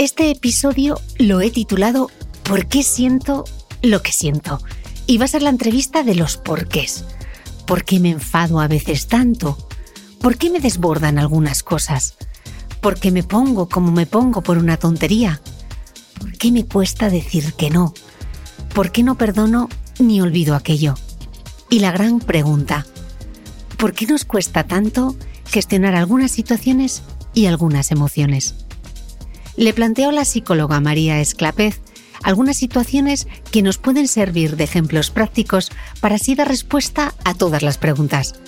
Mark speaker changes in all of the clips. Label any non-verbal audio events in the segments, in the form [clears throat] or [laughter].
Speaker 1: Este episodio lo he titulado ¿Por qué siento lo que siento? Y va a ser la entrevista de los porqués. ¿Por qué me enfado a veces tanto? ¿Por qué me desbordan algunas cosas? ¿Por qué me pongo como me pongo por una tontería? ¿Por qué me cuesta decir que no? ¿Por qué no perdono ni olvido aquello? Y la gran pregunta, ¿por qué nos cuesta tanto gestionar algunas situaciones y algunas emociones? Le planteó la psicóloga María Esclapez algunas situaciones que nos pueden servir de ejemplos prácticos para así dar respuesta a todas las preguntas.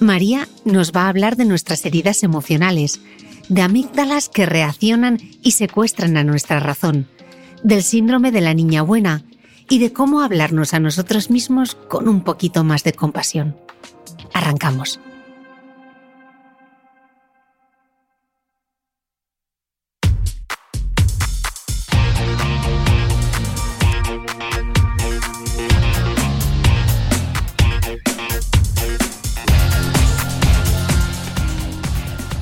Speaker 1: María nos va a hablar de nuestras heridas emocionales, de amígdalas que reaccionan y secuestran a nuestra razón, del síndrome de la niña buena y de cómo hablarnos a nosotros mismos con un poquito más de compasión. Arrancamos.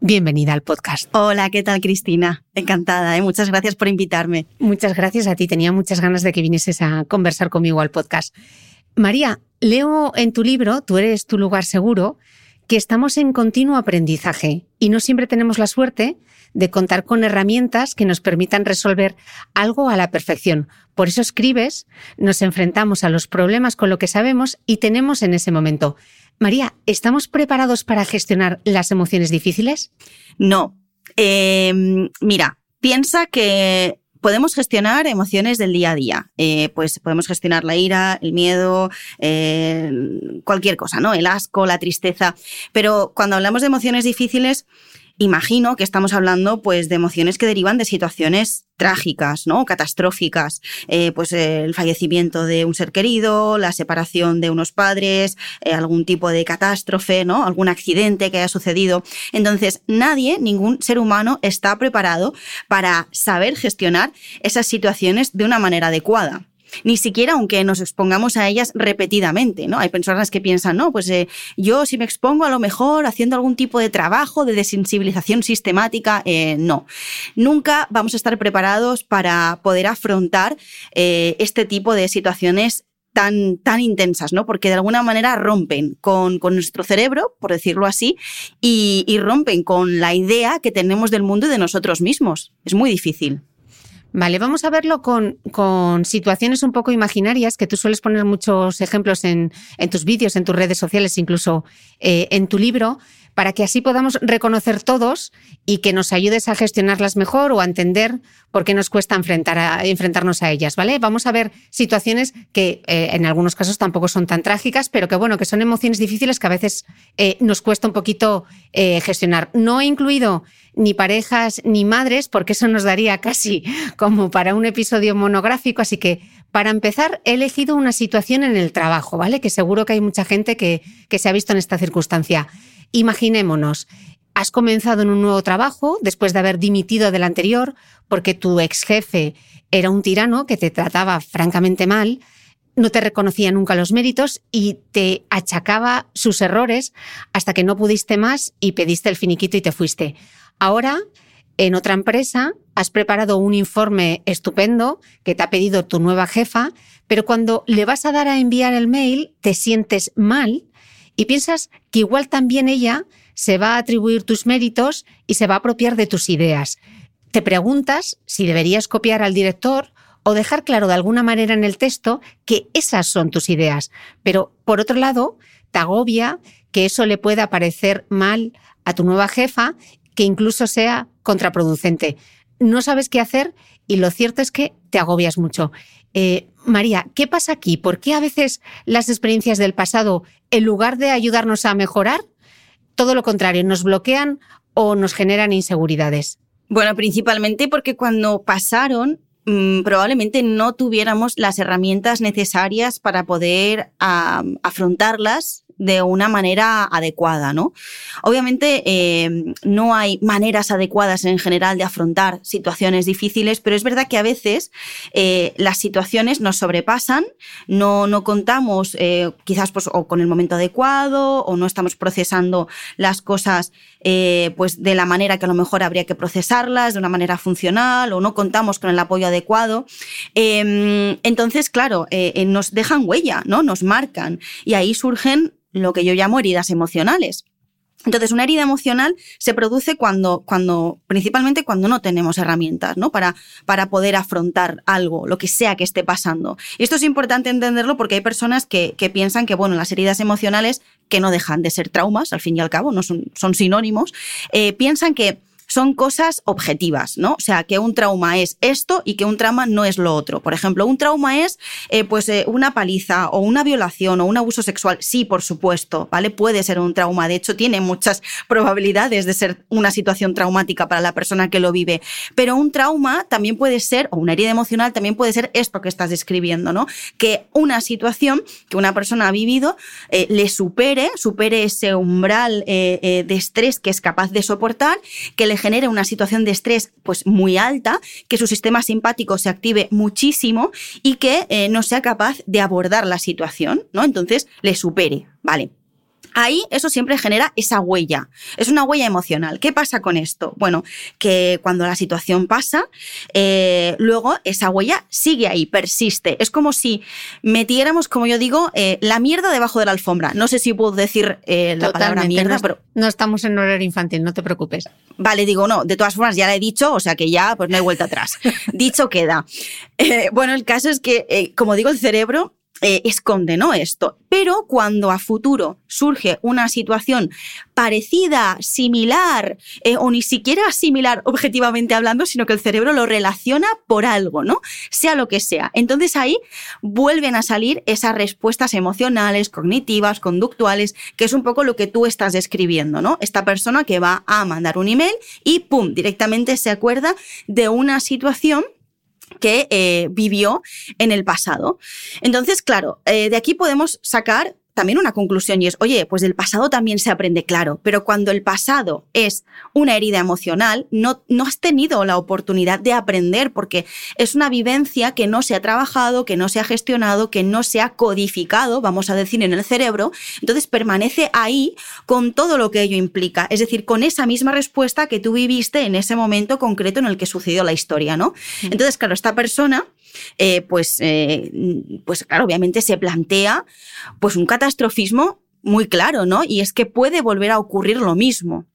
Speaker 1: Bienvenida al podcast.
Speaker 2: Hola, ¿qué tal Cristina? Encantada, ¿eh? muchas gracias por invitarme.
Speaker 1: Muchas gracias a ti, tenía muchas ganas de que vinieses a conversar conmigo al podcast. María, leo en tu libro, Tú eres tu lugar seguro, que estamos en continuo aprendizaje y no siempre tenemos la suerte de contar con herramientas que nos permitan resolver algo a la perfección. Por eso escribes, nos enfrentamos a los problemas con lo que sabemos y tenemos en ese momento. María, ¿estamos preparados para gestionar las emociones difíciles?
Speaker 2: No. Em, mira, piensa que podemos gestionar emociones del día a día. Eh, pues podemos gestionar la ira, el miedo, eh, cualquier cosa, ¿no? El asco, la tristeza. Pero cuando hablamos de emociones difíciles, imagino que estamos hablando pues de emociones que derivan de situaciones trágicas, ¿no? Catastróficas, eh, pues el fallecimiento de un ser querido, la separación de unos padres, eh, algún tipo de catástrofe, ¿no? Algún accidente que haya sucedido. Entonces, nadie, ningún ser humano está preparado para saber gestionar esas situaciones de una manera adecuada ni siquiera aunque nos expongamos a ellas repetidamente, ¿no? Hay personas que piensan, no, pues eh, yo si me expongo a lo mejor haciendo algún tipo de trabajo de desensibilización sistemática, eh, no. Nunca vamos a estar preparados para poder afrontar eh, este tipo de situaciones tan, tan intensas, ¿no? Porque de alguna manera rompen con, nuestro cerebro, por decirlo así, y rompen con la idea que tenemos del mundo y de nosotros mismos. Es muy difícil.
Speaker 1: Vale, vamos a verlo con, con, situaciones un poco imaginarias, que tú sueles poner muchos ejemplos en, en tus vídeos, en tus redes sociales, incluso eh, en tu libro, para que así podamos reconocer todos y que nos ayudes a gestionarlas mejor o a entender por qué nos cuesta enfrentarnos a ellas, ¿vale? Vamos a ver situaciones que eh, en algunos casos tampoco son tan trágicas, pero que bueno, que son emociones difíciles que a veces eh, nos cuesta un poquito eh, gestionar. No he incluido ni parejas ni madres, porque eso nos daría casi como para un episodio monográfico, así que para empezar, he elegido una situación en el trabajo, ¿vale? Que seguro que hay mucha gente que se ha visto en esta circunstancia. Imaginémonos, has comenzado en un nuevo trabajo después de haber dimitido del anterior porque tu ex jefe era un tirano que te trataba francamente mal, no te reconocía nunca los méritos y te achacaba sus errores hasta que no pudiste más y pediste el finiquito y te fuiste. Ahora, en otra empresa, has preparado un informe estupendo que te ha pedido tu nueva jefa, pero cuando le vas a dar a enviar el mail, te sientes mal y piensas que igual también ella se va a atribuir tus méritos y se va a apropiar de tus ideas. Te preguntas si deberías copiar al director o dejar claro de alguna manera en el texto que esas son tus ideas. Pero, por otro lado, te agobia que eso le pueda parecer mal a tu nueva jefa, que incluso sea contraproducente. No sabes qué hacer y lo cierto es que te agobias mucho. Eh, María, ¿qué pasa aquí? ¿Por qué a veces las experiencias del pasado, en lugar de ayudarnos a mejorar, todo lo contrario, nos bloquean o nos generan inseguridades?
Speaker 2: Bueno, principalmente porque cuando pasaron mm, probablemente no tuviéramos las herramientas necesarias para poder afrontarlas de una manera adecuada, ¿no? Obviamente eh, no hay maneras adecuadas en general de afrontar situaciones difíciles, pero es verdad que a veces eh, las situaciones nos sobrepasan, no, no contamos eh, quizás pues, o con el momento adecuado o no estamos procesando las cosas pues de la manera que a lo mejor habría que procesarlas, de una manera funcional o no contamos con el apoyo adecuado. Em, entonces, claro, nos dejan huella, ¿no? Nos marcan y ahí surgen lo que yo llamo heridas emocionales. Entonces, una herida emocional se produce cuando, cuando, principalmente cuando no tenemos herramientas, ¿no? Para, para poder afrontar algo, lo que sea que esté pasando. Y esto es importante entenderlo porque hay personas que, que piensan que, bueno, las heridas emocionales, que no dejan de ser traumas, al fin y al cabo, no son, son sinónimos, eh, piensan que son cosas objetivas, ¿no? O sea, que un trauma es esto y que un trauma no es lo otro. Por ejemplo, un trauma es eh, pues eh, una paliza o una violación o un abuso sexual. Sí, por supuesto, ¿vale? Puede ser un trauma. De hecho, tiene muchas [laughs] probabilidades de ser una situación traumática para la persona que lo vive. Pero un trauma también puede ser, o una herida emocional también puede ser esto que estás describiendo, ¿no? Que una situación que una persona ha vivido eh, le supere, supere ese umbral de estrés que es capaz de soportar, que le genere una situación de estrés pues muy alta, que su sistema simpático se active muchísimo y que eh, no sea capaz de abordar la situación, ¿no? Entonces le supere, ¿vale? Ahí eso siempre genera esa huella. Es una huella emocional. ¿Qué pasa con esto? Bueno, que cuando la situación pasa, eh, luego esa huella sigue ahí, persiste. Es como si metiéramos, como yo digo, eh, la mierda debajo de la alfombra. No sé si puedo decir eh, la palabra mierda,
Speaker 1: no,
Speaker 2: pero...
Speaker 1: No estamos en horario infantil, no te preocupes.
Speaker 2: Vale, digo, no, de todas formas ya la he dicho, o sea que ya pues no hay vuelta atrás. [laughs] dicho queda. bueno, el caso es que, como digo, el cerebro eh, esconde ¿no? esto. Pero cuando a futuro surge una situación parecida, similar, eh, o ni siquiera similar objetivamente hablando, sino que el cerebro lo relaciona por algo, ¿no? Sea lo que sea. Entonces ahí vuelven a salir esas respuestas emocionales, cognitivas, conductuales, que es un poco lo que tú estás describiendo, ¿no? Esta persona que va a mandar un email y ¡pum! directamente se acuerda de una situación que eh, vivió en el pasado. Entonces, claro, eh, de aquí podemos sacar también una conclusión y es, oye, pues del pasado también se aprende, claro, pero cuando el pasado es una herida emocional, no, no has tenido la oportunidad de aprender porque es una vivencia que no se ha trabajado, que no se ha gestionado, que no se ha codificado, vamos a decir, en el cerebro, entonces permanece ahí con todo lo que ello implica, es decir, con esa misma respuesta que tú viviste en ese momento concreto en el que sucedió la historia, ¿no? Entonces, claro, esta persona eh, pues, eh, pues claro, obviamente se plantea pues un catastrofismo muy claro, ¿no? Y es que puede volver a ocurrir lo mismo.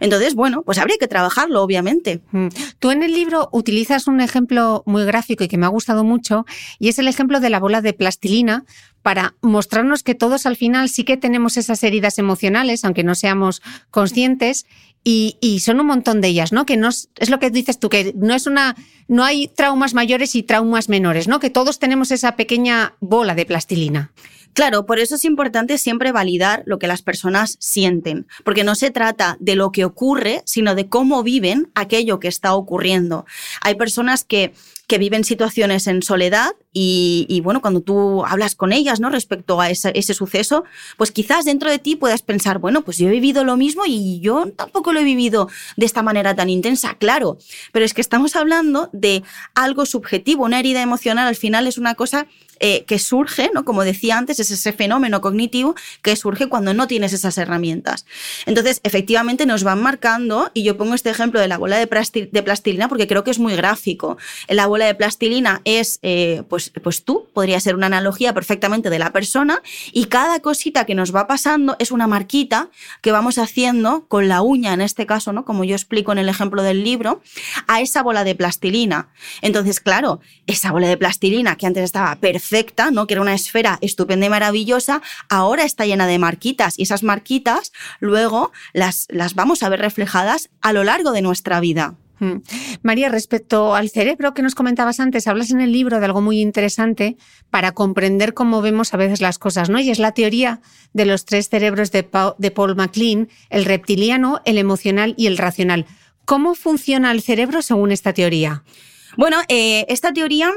Speaker 2: Entonces, bueno, pues habría que trabajarlo, obviamente.
Speaker 1: Mm. Tú en el libro utilizas un ejemplo muy gráfico y que me ha gustado mucho, y es el ejemplo de la bola de plastilina para mostrarnos que todos al final sí que tenemos esas heridas emocionales, aunque no seamos conscientes, y, son un montón de ellas, ¿no? Que no es, es, lo que dices tú, que no es una, no hay traumas mayores y traumas menores, ¿no? Que todos tenemos esa pequeña bola de plastilina.
Speaker 2: Claro, por eso es importante siempre validar lo que las personas sienten, porque no se trata de lo que ocurre, sino de cómo viven aquello que está ocurriendo. Hay personas que que viven situaciones en soledad y, bueno, cuando tú hablas con ellas, ¿no? Respecto a ese, ese, suceso, pues quizás dentro de ti puedas pensar, bueno, pues yo he vivido lo mismo y yo tampoco lo he vivido de esta manera tan intensa, claro, pero es que estamos hablando de algo subjetivo, una herida emocional al final es una cosa eh, que surge, ¿no? Como decía antes, es ese fenómeno cognitivo que surge cuando no tienes esas herramientas. Entonces, efectivamente, nos van marcando, y yo pongo este ejemplo de la bola de, plastilina porque creo que es muy gráfico. La bola de plastilina es, eh, pues, pues tú, podría ser una analogía perfectamente de la persona, y cada cosita que nos va pasando es una marquita que vamos haciendo con la uña, en este caso, ¿no? Como yo explico en el ejemplo del libro, a esa bola de plastilina. Entonces, claro, esa bola de plastilina que antes estaba perfecta, perfecta, ¿no? que era una esfera estupenda y maravillosa, ahora está llena de marquitas y esas marquitas luego las, las vamos a ver reflejadas a lo largo de nuestra vida.
Speaker 1: Hmm. María, respecto al cerebro que nos comentabas antes, hablas en el libro de algo muy interesante para comprender cómo vemos a veces las cosas, ¿no? Y es la teoría de los tres cerebros de, Paul MacLean, el reptiliano, el emocional y el racional. ¿Cómo funciona el cerebro según esta teoría?
Speaker 2: Bueno, eh, esta teoría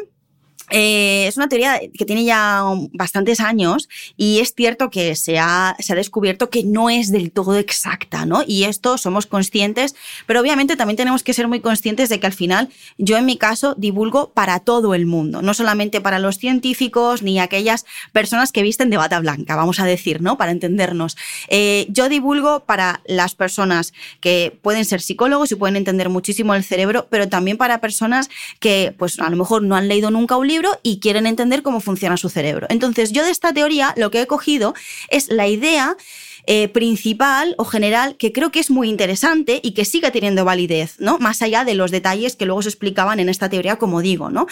Speaker 2: eh, es una teoría que tiene ya bastantes años y es cierto que se ha, se ha, descubierto que no es del todo exacta, ¿no? Y esto somos conscientes, pero obviamente también tenemos que ser muy conscientes de que al final yo en mi caso divulgo para todo el mundo, no solamente para los científicos ni aquellas personas que visten de bata blanca, vamos a decir, ¿no? Para entendernos. Eh, yo divulgo para las personas que pueden ser psicólogos y pueden entender muchísimo el cerebro, pero también para personas que pues a lo mejor no han leído nunca un libro y quieren entender cómo funciona su cerebro. Entonces, yo de esta teoría lo que he cogido es la idea eh, principal o general que creo que es muy interesante y que sigue teniendo validez, ¿no? Más allá de los detalles que luego se explicaban en esta teoría, como digo, ¿no?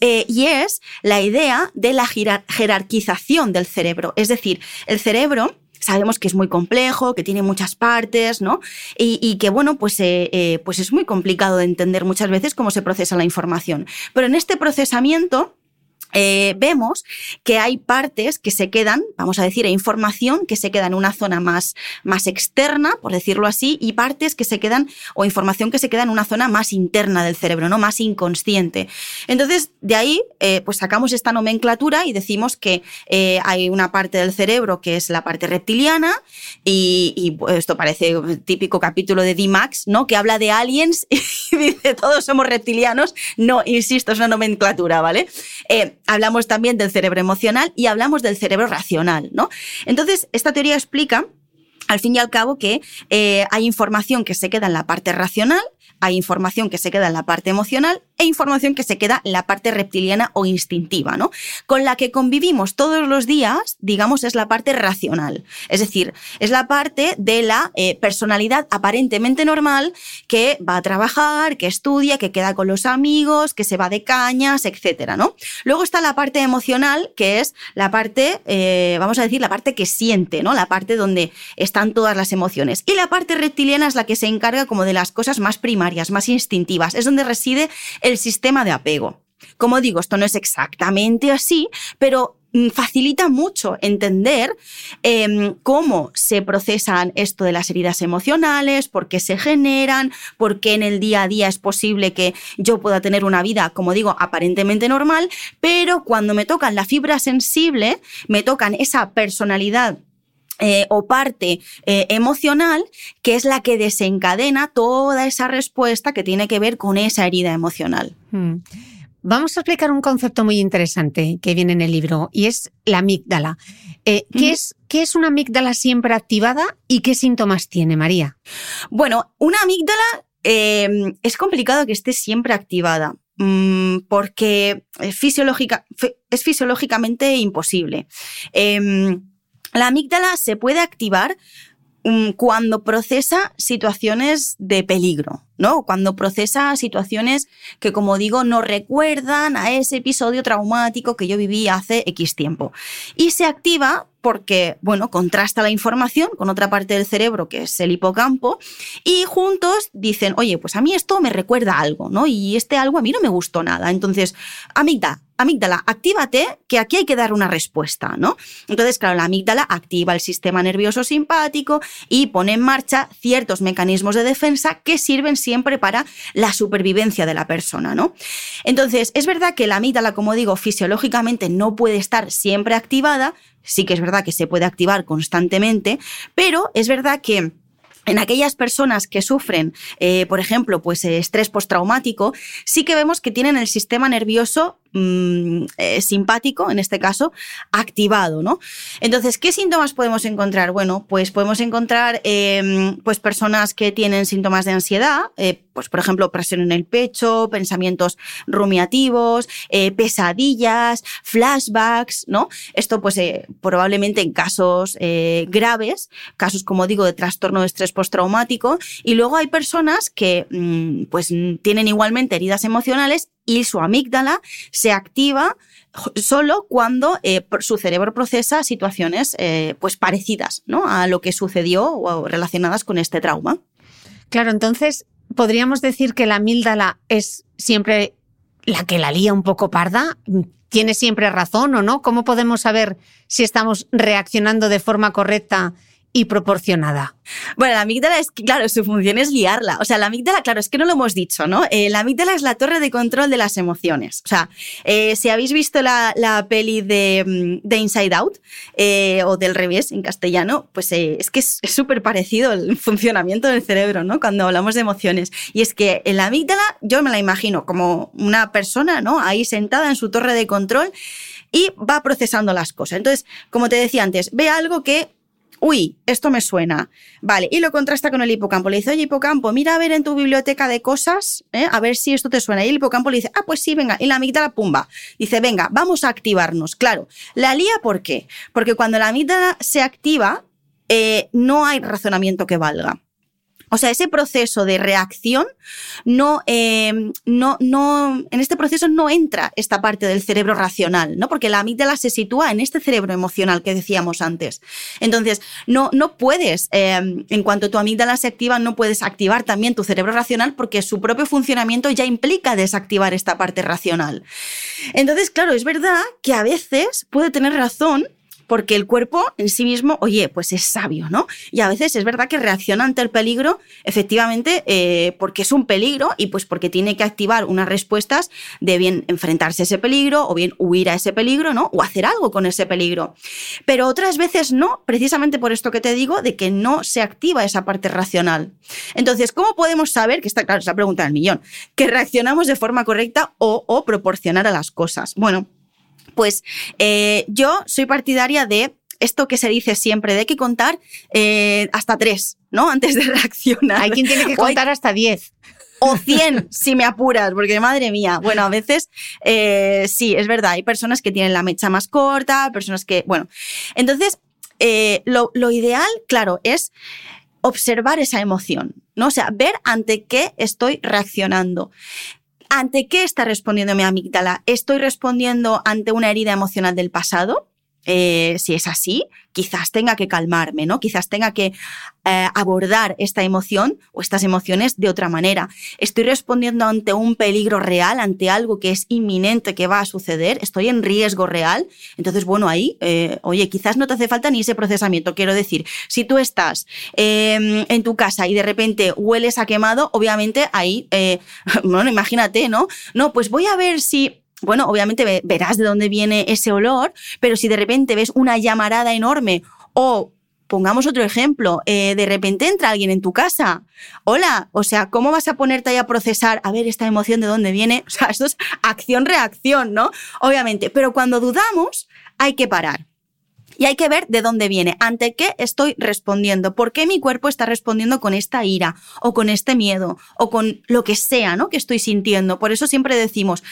Speaker 2: Eh, y es la idea de la jerarquización del cerebro. Es decir, el cerebro sabemos que es muy complejo, que tiene muchas partes, ¿no? Y, que, bueno, pues, eh, eh, pues es muy complicado de entender muchas veces cómo se procesa la información. Pero en este procesamiento, eh, vemos que hay partes que se quedan, vamos a decir, hay información que se queda en una zona más, más externa, por decirlo así, y partes que se quedan, o información que se queda en una zona más interna del cerebro, ¿no? Más inconsciente. Entonces, de ahí, eh, pues sacamos esta nomenclatura y decimos que eh, hay una parte del cerebro que es la parte reptiliana, y, y pues, esto parece un típico capítulo de D-Max, ¿no? Que habla de aliens [laughs] y dice todos somos reptilianos. No, insisto, es una nomenclatura, ¿vale? Hablamos también del cerebro emocional y hablamos del cerebro racional, ¿no? Entonces, esta teoría explica al fin y al cabo que eh, hay información que se queda en la parte racional, hay información que se queda en la parte emocional e información que se queda en la parte reptiliana o instintiva, ¿no? Con la que convivimos todos los días, digamos, es la parte racional. Es decir, es la parte de la eh, personalidad aparentemente normal que va a trabajar, que estudia, que queda con los amigos, que se va de cañas, etcétera, ¿no? Luego está la parte emocional, que es la parte, eh, vamos a decir, la parte que siente, ¿no? La parte donde están todas las emociones. Y la parte reptiliana es la que se encarga como de las cosas más primarias, más instintivas. Es donde reside el sistema de apego. Como digo, esto no es exactamente así, pero mm, facilita mucho entender em, cómo se procesan esto de las heridas emocionales, por qué se generan, por qué en el día a día es posible que yo pueda tener una vida, como digo, aparentemente normal, pero cuando me tocan la fibra sensible, me tocan esa personalidad eh, o parte eh, emocional que es la que desencadena toda esa respuesta que tiene que ver con esa herida emocional. Hmm.
Speaker 1: Vamos a explicar un concepto muy interesante que viene en el libro y es la amígdala. Eh, ¿qué, es, ¿Qué es una amígdala siempre activada y qué síntomas tiene, María?
Speaker 2: Bueno, una amígdala em, es complicado que esté siempre activada mm, porque es, es fisiológicamente imposible. Em, la amígdala se puede activar mm, cuando procesa situaciones de peligro, ¿no? Cuando procesa situaciones que, como digo, no recuerdan a ese episodio traumático que yo viví hace X tiempo. Y se activa porque, bueno, contrasta la información con otra parte del cerebro que es el hipocampo y juntos dicen, oye, pues a mí esto me recuerda algo, ¿no? Y este algo a mí no me gustó nada. Entonces, amígdala, amígdala, actívate, que aquí hay que dar una respuesta, ¿no? Entonces, claro, la amígdala activa el sistema nervioso simpático y pone en marcha ciertos mecanismos de defensa que sirven siempre para la supervivencia de la persona, ¿no? Entonces, es verdad que la amígdala, como digo, fisiológicamente no puede estar siempre activada, sí que es verdad que se puede activar constantemente, pero es verdad que en aquellas personas que sufren, eh, por ejemplo, pues estrés postraumático, sí que vemos que tienen el sistema nervioso Mm, eh, simpático, en este caso, activado, ¿no? Entonces, ¿qué síntomas podemos encontrar? Bueno, pues podemos encontrar em, pues personas que tienen síntomas de ansiedad, eh, pues por ejemplo, presión en el pecho, pensamientos rumiativos, eh, pesadillas, flashbacks, ¿no? Esto pues probablemente en casos graves, casos como digo de trastorno de estrés postraumático, y luego hay personas que mm, pues tienen igualmente heridas emocionales y su amígdala se activa solo cuando eh, su cerebro procesa situaciones eh, pues parecidas ¿no? a lo que sucedió o relacionadas con este trauma.
Speaker 1: Claro, entonces podríamos decir que la amígdala es siempre la que la lía un poco parda. ¿Tiene siempre razón o no? ¿Cómo podemos saber si estamos reaccionando de forma correcta y proporcionada.
Speaker 2: Bueno, la amígdala es, claro, su función es guiarla. O sea, la amígdala, claro, es que no lo hemos dicho, ¿no? Eh, la amígdala es la torre de control de las emociones. O sea, eh, si habéis visto la, peli de, de, Inside Out, eh, o del revés en castellano, pues es que es súper parecido el [laughs] funcionamiento del cerebro, ¿no? Cuando hablamos de emociones. Y es que la amígdala, yo me la imagino como una persona, ¿no? Ahí sentada en su torre de control y va procesando las cosas. Entonces, como te decía antes, ve algo que uy, esto me suena. Vale, y lo contrasta con el hipocampo. Le dice, oye, hipocampo, mira a ver en tu biblioteca de cosas, ¿eh? a ver si esto te suena. Y el hipocampo le dice, ah, pues sí, venga. Y la amígdala, pumba. Dice, venga, vamos a activarnos. Claro, la lía, ¿por qué? Porque cuando la amígdala se activa, eh, no hay razonamiento que valga. O sea, ese proceso de reacción no, eh, no, no, en este proceso no entra esta parte del cerebro racional, ¿no? Porque la amígdala se sitúa en este cerebro emocional que decíamos antes. Entonces, no, no puedes, eh, en cuanto tu amígdala se activa, no puedes activar también tu cerebro racional porque su propio funcionamiento ya implica desactivar esta parte racional. Entonces, claro, es verdad que a veces puede tener razón porque el cuerpo en sí mismo, oye, pues es sabio, ¿no? Y a veces es verdad que reacciona ante el peligro, efectivamente, eh, porque es un peligro y pues porque tiene que activar unas respuestas de bien enfrentarse a ese peligro o bien huir a ese peligro, ¿no? O hacer algo con ese peligro. Pero otras veces no, precisamente por esto que te digo, de que no se activa esa parte racional. Entonces, ¿cómo podemos saber, que está claro, es la pregunta del millón, que reaccionamos de forma correcta o, o proporcionar a las cosas? Bueno, pues eh, yo soy partidaria de esto que se dice siempre, de que contar eh, hasta tres, ¿no? Antes de [laughs] reaccionar.
Speaker 1: Hay quien tiene que contar hasta diez.
Speaker 2: O cien, si me apuras, porque madre mía. Bueno, a veces eh, sí, es verdad, hay personas que tienen la mecha más corta, personas que, bueno. Entonces, lo, lo ideal, claro, es observar esa emoción, ¿no? O sea, ver ante qué estoy reaccionando. ¿Ante qué está respondiendo mi amígdala? ¿Estoy respondiendo ante una herida emocional del pasado? Eh, si es así, quizás tenga que calmarme, ¿no? Quizás tenga que eh, abordar esta emoción o estas emociones de otra manera. Estoy respondiendo ante un peligro real, ante algo que es inminente que va a suceder, estoy en riesgo real. Entonces, bueno, ahí, eh, oye, quizás no te hace falta ni ese procesamiento. Quiero decir, si tú estás em, en tu casa y de repente hueles a quemado, obviamente ahí, [laughs] bueno, imagínate, ¿no? No, pues voy a ver si bueno, obviamente verás de dónde viene ese olor, pero si de repente ves una llamarada enorme o pongamos otro ejemplo, eh, de repente entra alguien en tu casa, hola, o sea, ¿cómo vas a ponerte ahí a procesar, a ver esta emoción de dónde viene? O sea, esto es acción-reacción, ¿no? Obviamente, pero cuando dudamos, hay que parar. Y hay que ver de dónde viene, ante qué estoy respondiendo, por qué mi cuerpo está respondiendo con esta ira o con este miedo o con lo que sea, ¿no? Que estoy sintiendo. Por eso siempre decimos,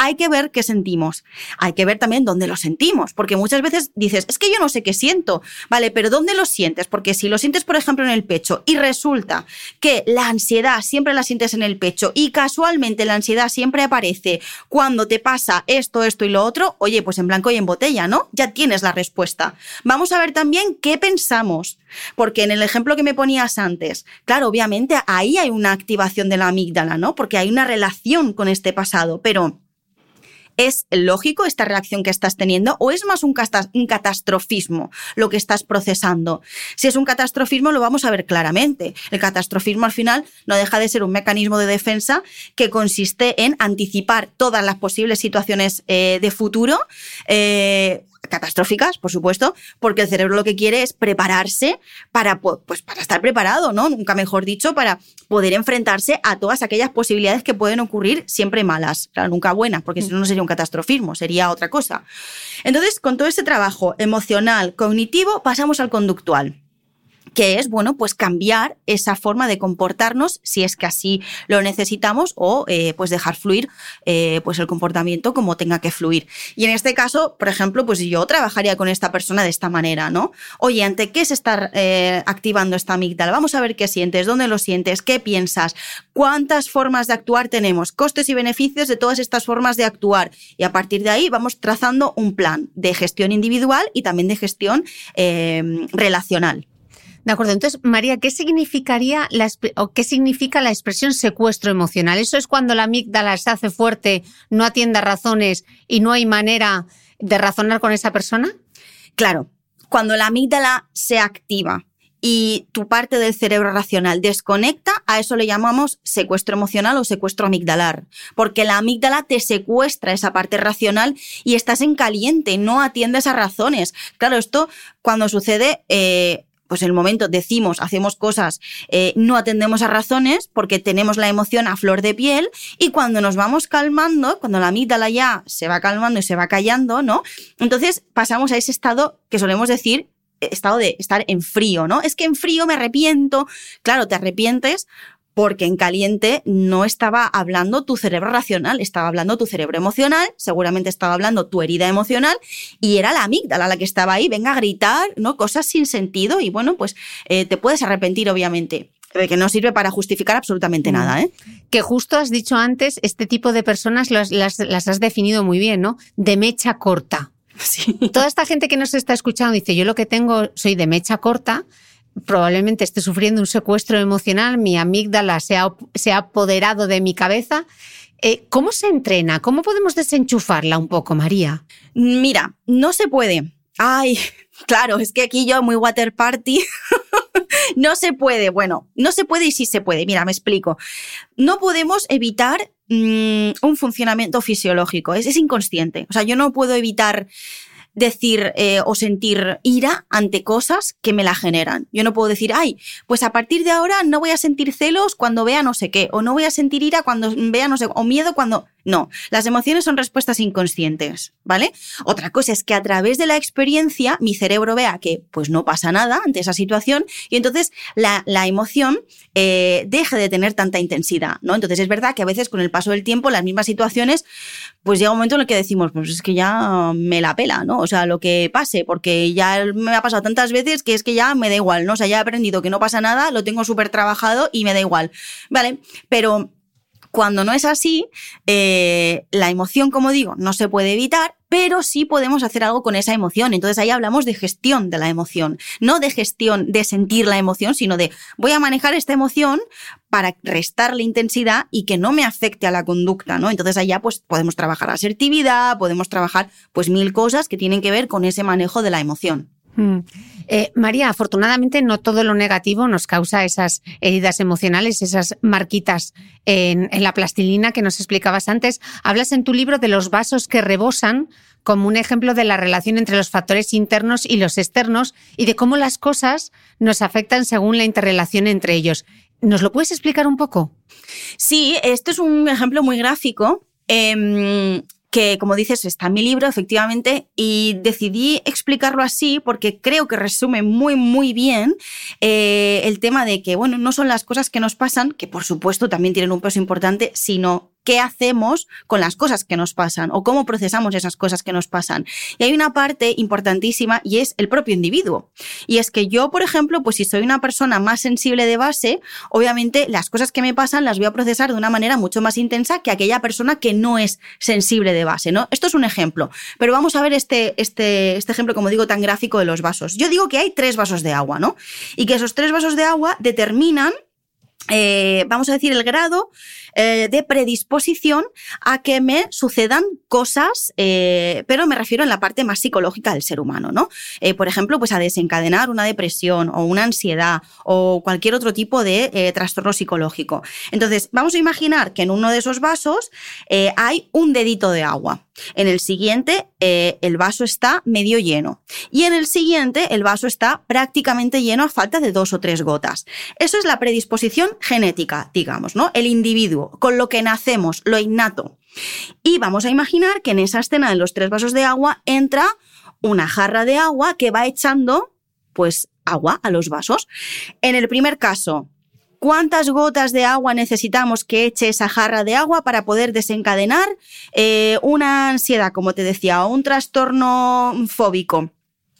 Speaker 2: hay que ver qué sentimos. Hay que ver también dónde lo sentimos, porque muchas veces dices, es que yo no sé qué siento, ¿vale? Pero ¿dónde lo sientes? Porque si lo sientes, por ejemplo, en el pecho y resulta que la ansiedad siempre la sientes en el pecho y casualmente la ansiedad siempre aparece cuando te pasa esto, esto y lo otro, oye, pues en blanco y en botella, ¿no? Ya tienes la respuesta. Vamos a ver también qué pensamos, porque en el ejemplo que me ponías antes, claro, obviamente ahí hay una activación de la amígdala, ¿no? Porque hay una relación con este pasado, pero ¿Es lógico esta reacción que estás teniendo o es más un, catastrofismo lo que estás procesando? Si es un catastrofismo lo vamos a ver claramente. El catastrofismo al final no deja de ser un mecanismo de defensa que consiste en anticipar todas las posibles situaciones eh, de futuro. Eh, catastróficas, por supuesto, porque el cerebro lo que quiere es prepararse para, pues, para estar preparado, ¿no? Nunca mejor dicho, para poder enfrentarse a todas aquellas posibilidades que pueden ocurrir siempre malas, claro, nunca buenas, porque si no, no sería un catastrofismo, sería otra cosa. Entonces, con todo ese trabajo emocional, cognitivo, pasamos al conductual que es, bueno, pues cambiar esa forma de comportarnos si es que así lo necesitamos o eh, pues dejar fluir eh, pues el comportamiento como tenga que fluir. Y en este caso, por ejemplo, pues yo trabajaría con esta persona de esta manera, ¿no? Oye, ¿ante qué se está eh, activando esta amígdala? Vamos a ver qué sientes, dónde lo sientes, qué piensas, cuántas formas de actuar tenemos, costes y beneficios de todas estas formas de actuar. Y a partir de ahí vamos trazando un plan de gestión individual y también de gestión relacional.
Speaker 1: De acuerdo. Entonces, María, ¿qué significaría la, o qué significa la expresión secuestro emocional? ¿Eso es cuando la amígdala se hace fuerte, no atiende a razones y no hay manera de razonar con esa persona?
Speaker 2: Claro. Cuando la amígdala se activa y tu parte del cerebro racional desconecta, a eso le llamamos secuestro emocional o secuestro amigdalar, porque la amígdala te secuestra esa parte racional y estás en caliente, no atiendes a razones. Claro, esto cuando sucede... Eh, pues en el momento decimos, hacemos cosas, eh, no atendemos a razones porque tenemos la emoción a flor de piel y cuando nos vamos calmando, cuando la amígdala ya se va calmando y se va callando, ¿no? Entonces pasamos a ese estado que solemos decir estado de estar en frío, ¿no? Es que en frío me arrepiento. Claro, te arrepientes porque en caliente no estaba hablando tu cerebro racional, estaba hablando tu cerebro emocional, seguramente estaba hablando tu herida emocional y era la amígdala la que estaba ahí, venga a gritar, ¿no? Cosas sin sentido y bueno, pues eh, te puedes arrepentir obviamente que no sirve para justificar absolutamente mm. nada. ¿eh?
Speaker 1: Que justo has dicho antes, este tipo de personas las, las, has definido muy bien, ¿no? De mecha corta. [laughs] Sí. Toda esta gente que nos está escuchando dice, yo lo que tengo, soy de mecha corta, probablemente esté sufriendo un secuestro emocional, mi amígdala se ha, se ha apoderado de mi cabeza. Eh, ¿Cómo se entrena? ¿Cómo podemos desenchufarla un poco, María?
Speaker 2: Mira, no se puede. Ay, [laughs] claro, es que aquí yo muy water party. [laughs] no se puede. Bueno, no se puede y sí se puede. Mira, me explico. No podemos evitar mm, un funcionamiento fisiológico. Es, es inconsciente. O sea, yo no puedo evitar decir eh, o sentir ira ante cosas que me la generan. Yo no puedo decir, ay, pues a partir de ahora no voy a sentir celos cuando vea no sé qué, o no voy a sentir ira cuando vea no sé, o miedo cuando... No, las emociones son respuestas inconscientes, ¿vale? Otra cosa es que a través de la experiencia mi cerebro vea que pues no pasa nada ante esa situación y entonces la, la emoción eh, deje de tener tanta intensidad, ¿no? Entonces es verdad que a veces con el paso del tiempo las mismas situaciones pues llega un momento en el que decimos, pues es que ya me la pela, ¿no? O sea, lo que pase, porque ya me ha pasado tantas veces que es que ya me da igual, ¿no? O sea, ya he aprendido que no pasa nada, lo tengo súper trabajado y me da igual, ¿vale? Pero cuando no es así, eh, la emoción, como digo, no se puede evitar, pero sí podemos hacer algo con esa emoción. Entonces ahí hablamos de gestión de la emoción, no de gestión de sentir la emoción, sino de voy a manejar esta emoción para restarle intensidad y que no me afecte a la conducta, ¿no? Entonces allá pues podemos trabajar asertividad, podemos trabajar pues mil cosas que tienen que ver con ese manejo de la emoción.
Speaker 1: Mm. Eh, María, afortunadamente no todo lo negativo nos causa esas heridas emocionales, esas marquitas en, la plastilina que nos explicabas antes. Hablas en tu libro de los vasos que rebosan como un ejemplo de la relación entre los factores internos y los externos y de cómo las cosas nos afectan según la interrelación entre ellos. ¿Nos lo puedes explicar un poco?
Speaker 2: Sí, esto es un ejemplo muy gráfico. Em, que, como dices, está en mi libro, efectivamente, y decidí explicarlo así porque creo que resume muy, muy bien eh, el tema de que, bueno, no son las cosas que nos pasan, que por supuesto también tienen un peso importante, sino qué hacemos con las cosas que nos pasan o cómo procesamos esas cosas que nos pasan. Y hay una parte importantísima y es el propio individuo. Y es que yo, por ejemplo, pues si soy una persona más sensible de base, obviamente las cosas que me pasan las voy a procesar de una manera mucho más intensa que aquella persona que no es sensible de base, ¿no? Esto es un ejemplo, pero vamos a ver este, este, este ejemplo, como digo, tan gráfico de los vasos. Yo digo que hay tres vasos de agua, ¿no? Y que esos tres vasos de agua determinan eh, vamos a decir, el grado eh, de predisposición a que me sucedan cosas, eh, pero me refiero en la parte más psicológica del ser humano, ¿no? por ejemplo, pues a desencadenar una depresión o una ansiedad o cualquier otro tipo de trastorno psicológico. Entonces, vamos a imaginar que en uno de esos vasos hay un dedito de agua. En el siguiente, el vaso está medio lleno. Y en el siguiente, el vaso está prácticamente lleno a falta de dos o tres gotas. Eso es la predisposición genética, digamos, ¿no? El individuo, con lo que nacemos, lo innato. Y vamos a imaginar que en esa escena de los tres vasos de agua entra una jarra de agua que va echando, pues, agua a los vasos. En el primer caso, ¿Cuántas gotas de agua necesitamos que eche esa jarra de agua para poder desencadenar eh, una ansiedad, como te decía, o un trastorno fóbico?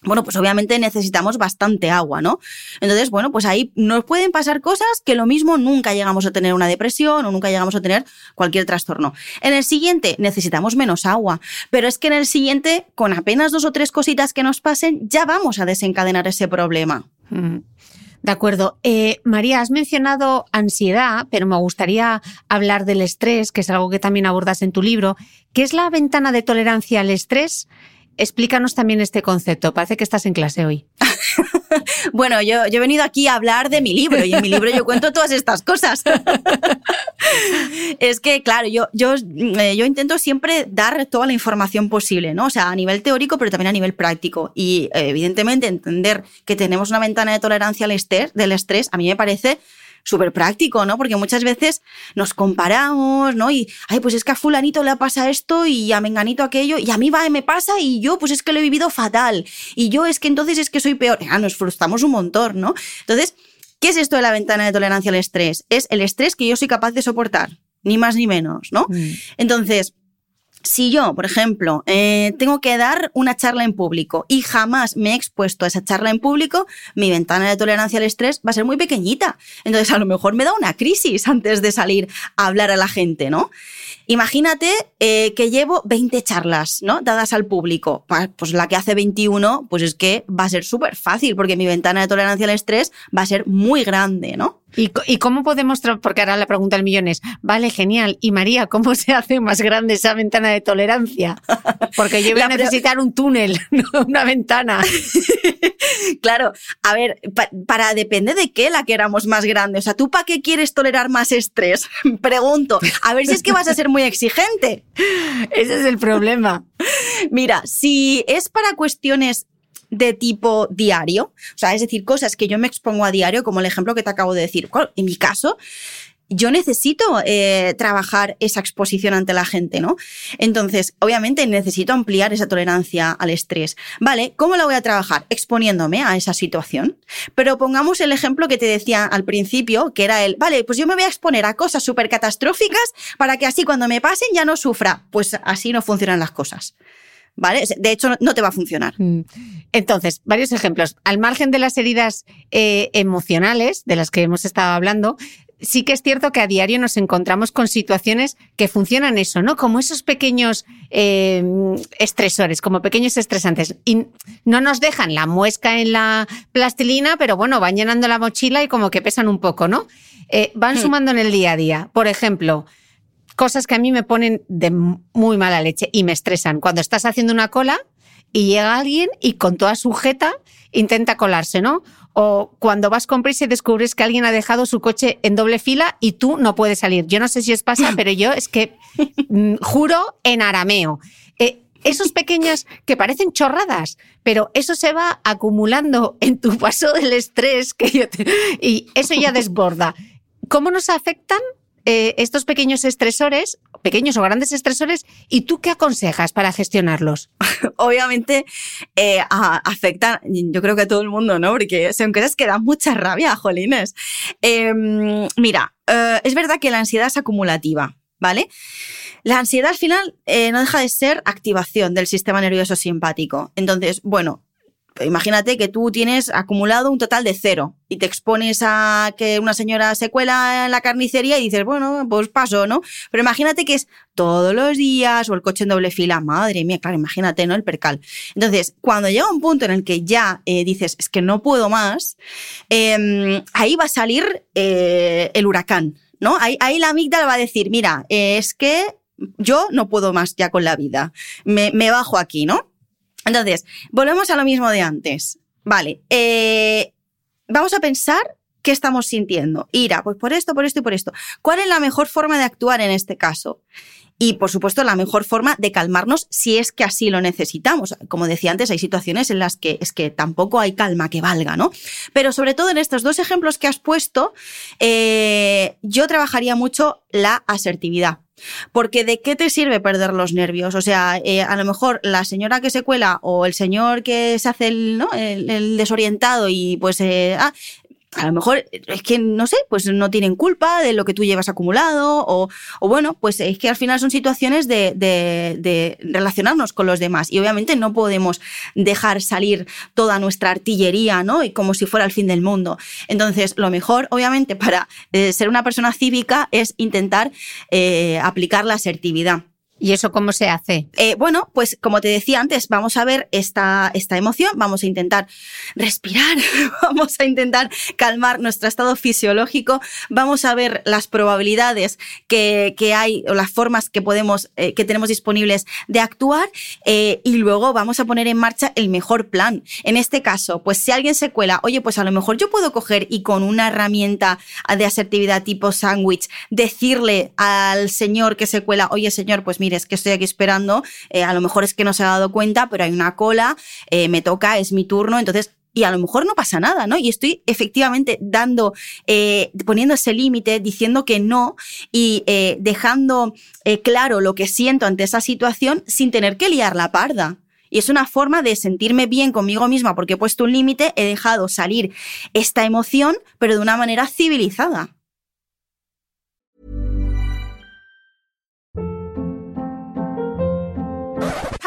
Speaker 2: bueno, pues obviamente necesitamos bastante agua, ¿no? Entonces, bueno, pues ahí nos pueden pasar cosas que lo mismo nunca llegamos a tener una depresión o nunca llegamos a tener cualquier trastorno. En el siguiente necesitamos menos agua, pero es que en el siguiente, con apenas dos o tres cositas que nos pasen, ya vamos a desencadenar ese problema.
Speaker 1: De acuerdo. Eh, María, has mencionado ansiedad, pero me gustaría hablar del estrés, que es algo que también abordas en tu libro. ¿Qué es la ventana de tolerancia al estrés? Explícanos también este concepto. Parece que estás en clase hoy. [laughs]
Speaker 2: bueno, yo, he venido aquí a hablar de mi libro y en mi libro yo cuento todas estas cosas. es que, claro, yo, yo, eh, yo intento siempre dar toda la información posible, ¿no? O sea, a nivel teórico, pero también a nivel práctico. Y evidentemente entender que tenemos una ventana de tolerancia al estrés, del estrés, a mí me parece súper práctico, ¿no? Porque muchas veces nos comparamos, ¿no? Y, ay, pues es que a fulanito le pasa esto y a menganito aquello, y a mí va, me pasa y yo, pues es que lo he vivido fatal. Y yo es que entonces es que soy peor. Ah, nos frustramos un montón, ¿no? Entonces, ¿qué es esto de la ventana de tolerancia al estrés? Es el estrés que yo soy capaz de soportar, ni más ni menos, ¿no? Mm. Entonces, si yo, por ejemplo, eh, tengo que dar una charla en público y jamás me he expuesto a esa charla en público, mi ventana de tolerancia al estrés va a ser muy pequeñita. Entonces, a lo mejor me da una crisis antes de salir a hablar a la gente, ¿no? Imagínate eh, que llevo 20 charlas, ¿no? Dadas al público. Pues la que hace 21, pues es que va a ser súper fácil porque mi ventana de tolerancia al estrés va a ser muy grande, ¿no?
Speaker 1: ¿Y, cómo podemos, porque ahora la pregunta del millón es, vale, genial, y María, ¿cómo se hace más grande esa ventana de tolerancia? Porque yo voy a [laughs] necesitar un túnel, [laughs] no una ventana. [laughs]
Speaker 2: claro, a ver, para depende de qué la queramos más grande. O sea, ¿tú para qué quieres tolerar más estrés? Pregunto, a ver si es que vas a ser muy exigente.
Speaker 1: Ese es el problema.
Speaker 2: Mira, si es para cuestiones de tipo diario, o sea, es decir, cosas que yo me expongo a diario, como el ejemplo que te acabo de decir. En mi caso, yo necesito eh, trabajar esa exposición ante la gente, ¿no? Entonces, obviamente necesito ampliar esa tolerancia al estrés. ¿Vale? ¿Cómo la voy a trabajar? Exponiéndome a esa situación. Pero pongamos el ejemplo que te decía al principio, que era el, vale, pues yo me voy a exponer a cosas súper catastróficas para que así cuando me pasen ya no sufra. Pues así no funcionan las cosas. ¿vale? De hecho, no te va a funcionar. Mm.
Speaker 1: Entonces, varios ejemplos. Al margen de las heridas eh, emocionales de las que hemos estado hablando, sí que es cierto que a diario nos encontramos con situaciones que funcionan eso, ¿no? Como esos pequeños eh, estresores, como pequeños estresantes. Y no nos dejan la muesca en la plastilina, pero bueno, van llenando la mochila y como que pesan un poco, ¿no? Eh, van hmm. sumando en el día a día. Por ejemplo, cosas que a mí me ponen de muy mala leche y me estresan. Cuando estás haciendo una cola y llega alguien y con toda sujeta intenta colarse, ¿no? O cuando vas con prisa y descubres que alguien ha dejado su coche en doble fila y tú no puedes salir. Yo no sé si os pasa, [laughs] pero yo es que mm, juro en arameo. Eh, esos pequeñas que parecen chorradas, pero eso se va acumulando en tu paso del estrés que y eso ya desborda. ¿Cómo nos afectan eh, estos pequeños estresores, pequeños o grandes estresores, y tú qué aconsejas para gestionarlos? [laughs]
Speaker 2: Obviamente eh, afectan, yo creo que a todo el mundo, ¿no? Porque son cosas que dan mucha rabia, jolines. Em, mira, eh, es verdad que la ansiedad es acumulativa. ¿vale? La ansiedad al final eh, no deja de ser activación del sistema nervioso simpático. Entonces, bueno, imagínate que tú tienes acumulado un total de cero y te expones a que una señora se cuela en la carnicería y dices, bueno, pues paso, ¿no? Pero imagínate que es todos los días o el coche en doble fila, madre mía, claro, imagínate, ¿no? El percal. Entonces, cuando llega un punto en el que ya eh, dices, es que no puedo más, em, ahí va a salir eh, el huracán, ¿no? Ahí, la amígdala va a decir, mira, es que yo no puedo más ya con la vida, me, me bajo aquí, ¿no? Entonces, volvemos a lo mismo de antes. Vale, eh, vamos a pensar qué estamos sintiendo. Ira, pues por esto, por esto y por esto. ¿Cuál es la mejor forma de actuar en este caso? Y, por supuesto, la mejor forma de calmarnos si es que así lo necesitamos. Como decía antes, hay situaciones en las que es que tampoco hay calma que valga, ¿no? Pero sobre todo en estos dos ejemplos que has puesto, eh, yo trabajaría mucho la asertividad. Porque ¿de qué te sirve perder los nervios? O sea, eh, a lo mejor la señora que se cuela o el señor que se hace el, ¿no? el, desorientado y pues eh, ah, a lo mejor es que, no sé, pues no tienen culpa de lo que tú llevas acumulado o, o bueno, pues es que al final son situaciones de, de, de, relacionarnos con los demás y obviamente no podemos dejar salir toda nuestra artillería, ¿no? Y como si fuera el fin del mundo. Entonces, lo mejor, obviamente, para eh, ser una persona cívica es intentar eh, aplicar la asertividad.
Speaker 1: ¿Y eso cómo se hace?
Speaker 2: Eh, bueno, pues como te decía antes, vamos a ver esta, esta emoción, vamos a intentar respirar, [laughs] vamos a intentar calmar nuestro estado fisiológico, vamos a ver las probabilidades que, que hay o las formas que podemos, eh, que tenemos disponibles de actuar eh, y luego vamos a poner en marcha el mejor plan. En este caso, pues si alguien se cuela, oye, pues a lo mejor yo puedo coger y con una herramienta de asertividad tipo sándwich decirle al señor que se cuela, oye señor, pues mira, es que estoy aquí esperando, eh, a lo mejor es que no se ha dado cuenta, pero hay una cola, eh, me toca, es mi turno, entonces y a lo mejor no pasa nada, ¿no? Y estoy efectivamente dando, eh, poniendo ese límite, diciendo que no y dejando claro lo que siento ante esa situación sin tener que liar la parda. Y es una forma de sentirme bien conmigo misma porque he puesto un límite, he dejado salir esta emoción, pero de una manera civilizada.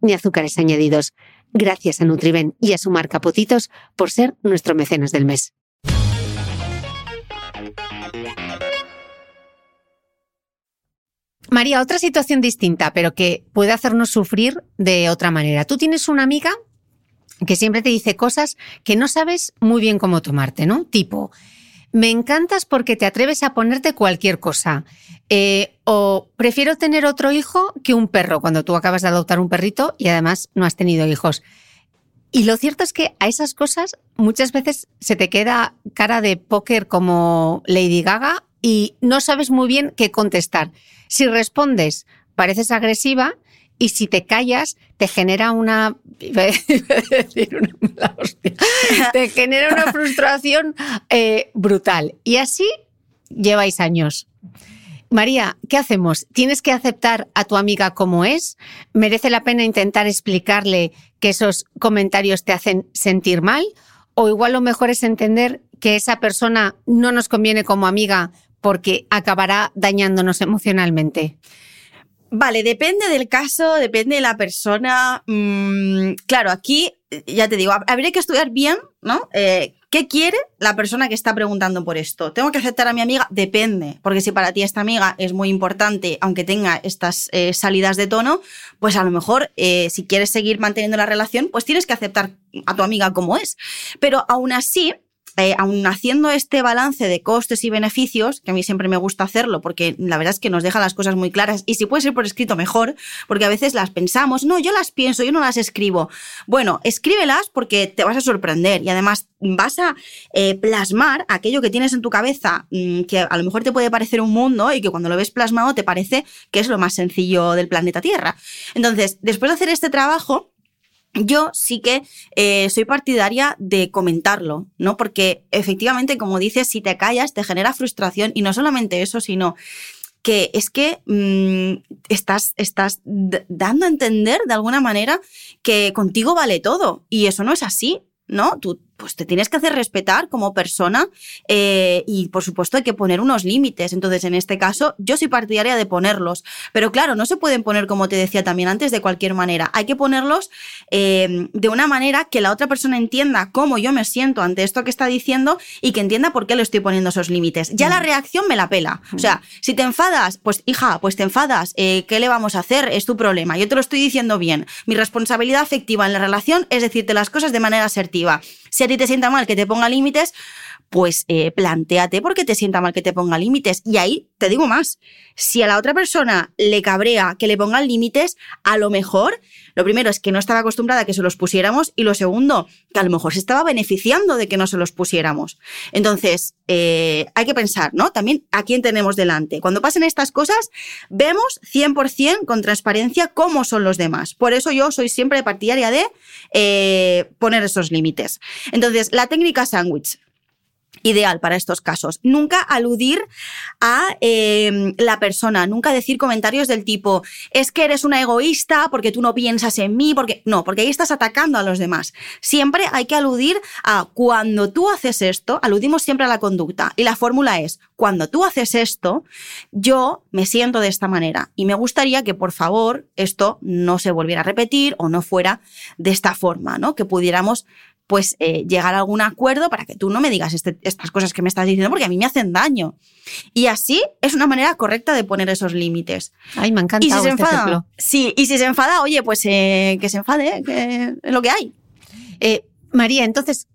Speaker 1: ni azúcares añadidos. Gracias a Nutriben y a su marca Potitos por ser nuestro mecenas del mes. María, otra situación distinta, pero que puede hacernos sufrir de otra manera. Tú tienes una amiga que siempre te dice cosas que no sabes muy bien cómo tomarte, ¿no? Tipo, me encantas porque te atreves a ponerte cualquier cosa. Eh, o prefiero tener otro hijo que un perro cuando tú acabas de adoptar un perrito y además no has tenido hijos. Y lo cierto es que a esas cosas muchas veces se te queda cara de póker como Lady Gaga y no sabes muy bien qué contestar. Si respondes, pareces agresiva y si te callas, te genera una, [laughs] [laughs] te genera una frustración eh, brutal. Y así lleváis años. María, ¿qué hacemos? ¿Tienes que aceptar a tu amiga como es? ¿Merece la pena intentar explicarle que esos comentarios te hacen sentir mal? ¿O igual lo mejor es entender que esa persona no nos conviene como amiga porque acabará dañándonos emocionalmente?
Speaker 2: Vale, depende del caso, depende de la persona. Mm, claro, aquí ya te digo, habría que estudiar bien, ¿no? Eh, ¿Qué quiere la persona que está preguntando por esto? ¿Tengo que aceptar a mi amiga? Depende, porque si para ti esta amiga es muy importante, aunque tenga estas eh, salidas de tono, pues a lo mejor eh, si quieres seguir manteniendo la relación, pues tienes que aceptar a tu amiga como es. Pero aún así, eh, aún haciendo este balance de costes y beneficios, que a mí siempre me gusta hacerlo porque la verdad es que nos deja las cosas muy claras y si puede ser por escrito mejor, porque a veces las pensamos, no, yo las pienso, yo no las escribo. Bueno, escríbelas porque te vas a sorprender y además vas a eh, plasmar aquello que tienes en tu cabeza, mm, que a lo mejor te puede parecer un mundo y que cuando lo ves plasmado te parece que es lo más sencillo del planeta Tierra. Entonces, después de hacer este trabajo, yo sí que eh, soy partidaria de comentarlo, ¿no? Porque efectivamente, como dices, si te callas te genera frustración y no solamente eso, sino que es que mm, estás, estás dando a entender de alguna manera que contigo vale todo y eso no es así, ¿no? Tú pues te tienes que hacer respetar como persona eh, y por supuesto hay que poner unos límites. Entonces, en este caso, yo soy partidaria de ponerlos. Pero claro, no se pueden poner, como te decía también antes, de cualquier manera. Hay que ponerlos eh, de una manera que la otra persona entienda cómo yo me siento ante esto que está diciendo y que entienda por qué le estoy poniendo esos límites. Ya la mm. reacción me la pela. O sea, si te enfadas, pues hija, pues te enfadas, eh, ¿qué le vamos a hacer? Es tu problema. Yo te lo estoy diciendo bien. Mi responsabilidad afectiva en la relación es decirte las cosas de manera asertiva. Si a ti te sienta mal que te ponga límites, pues eh, planteate por qué te sienta mal que te ponga límites. Y ahí te digo más, si a la otra persona le cabrea que le pongan límites, a lo mejor, lo primero es que no estaba acostumbrada a que se los pusiéramos y lo segundo, que a lo mejor se estaba beneficiando de que no se los pusiéramos. Entonces, eh, hay que pensar, ¿no? También a quién tenemos delante. Cuando pasen estas cosas, vemos 100% con transparencia cómo son los demás. Por eso yo soy siempre partidaria de eh, poner esos límites. Entonces, la técnica sándwich ideal para estos casos. Nunca aludir a em, la persona, nunca decir comentarios del tipo, es que eres una egoísta porque tú no piensas en mí, porque no, porque ahí estás atacando a los demás. Siempre hay que aludir a cuando tú haces esto, aludimos siempre a la conducta y la fórmula es, cuando tú haces esto, yo me siento de esta manera y me gustaría que por favor esto no se volviera a repetir o no fuera de esta forma, ¿no? Que pudiéramos pues eh, llegar a algún acuerdo para que tú no me digas este, estas cosas que me estás diciendo porque a mí me hacen daño. Y así es una manera correcta de poner esos límites.
Speaker 1: Ay, me encanta.
Speaker 2: Y si se este enfada, sí, y si se enfada, oye, pues eh, que se enfade, que es lo que hay.
Speaker 1: Eh, María, entonces,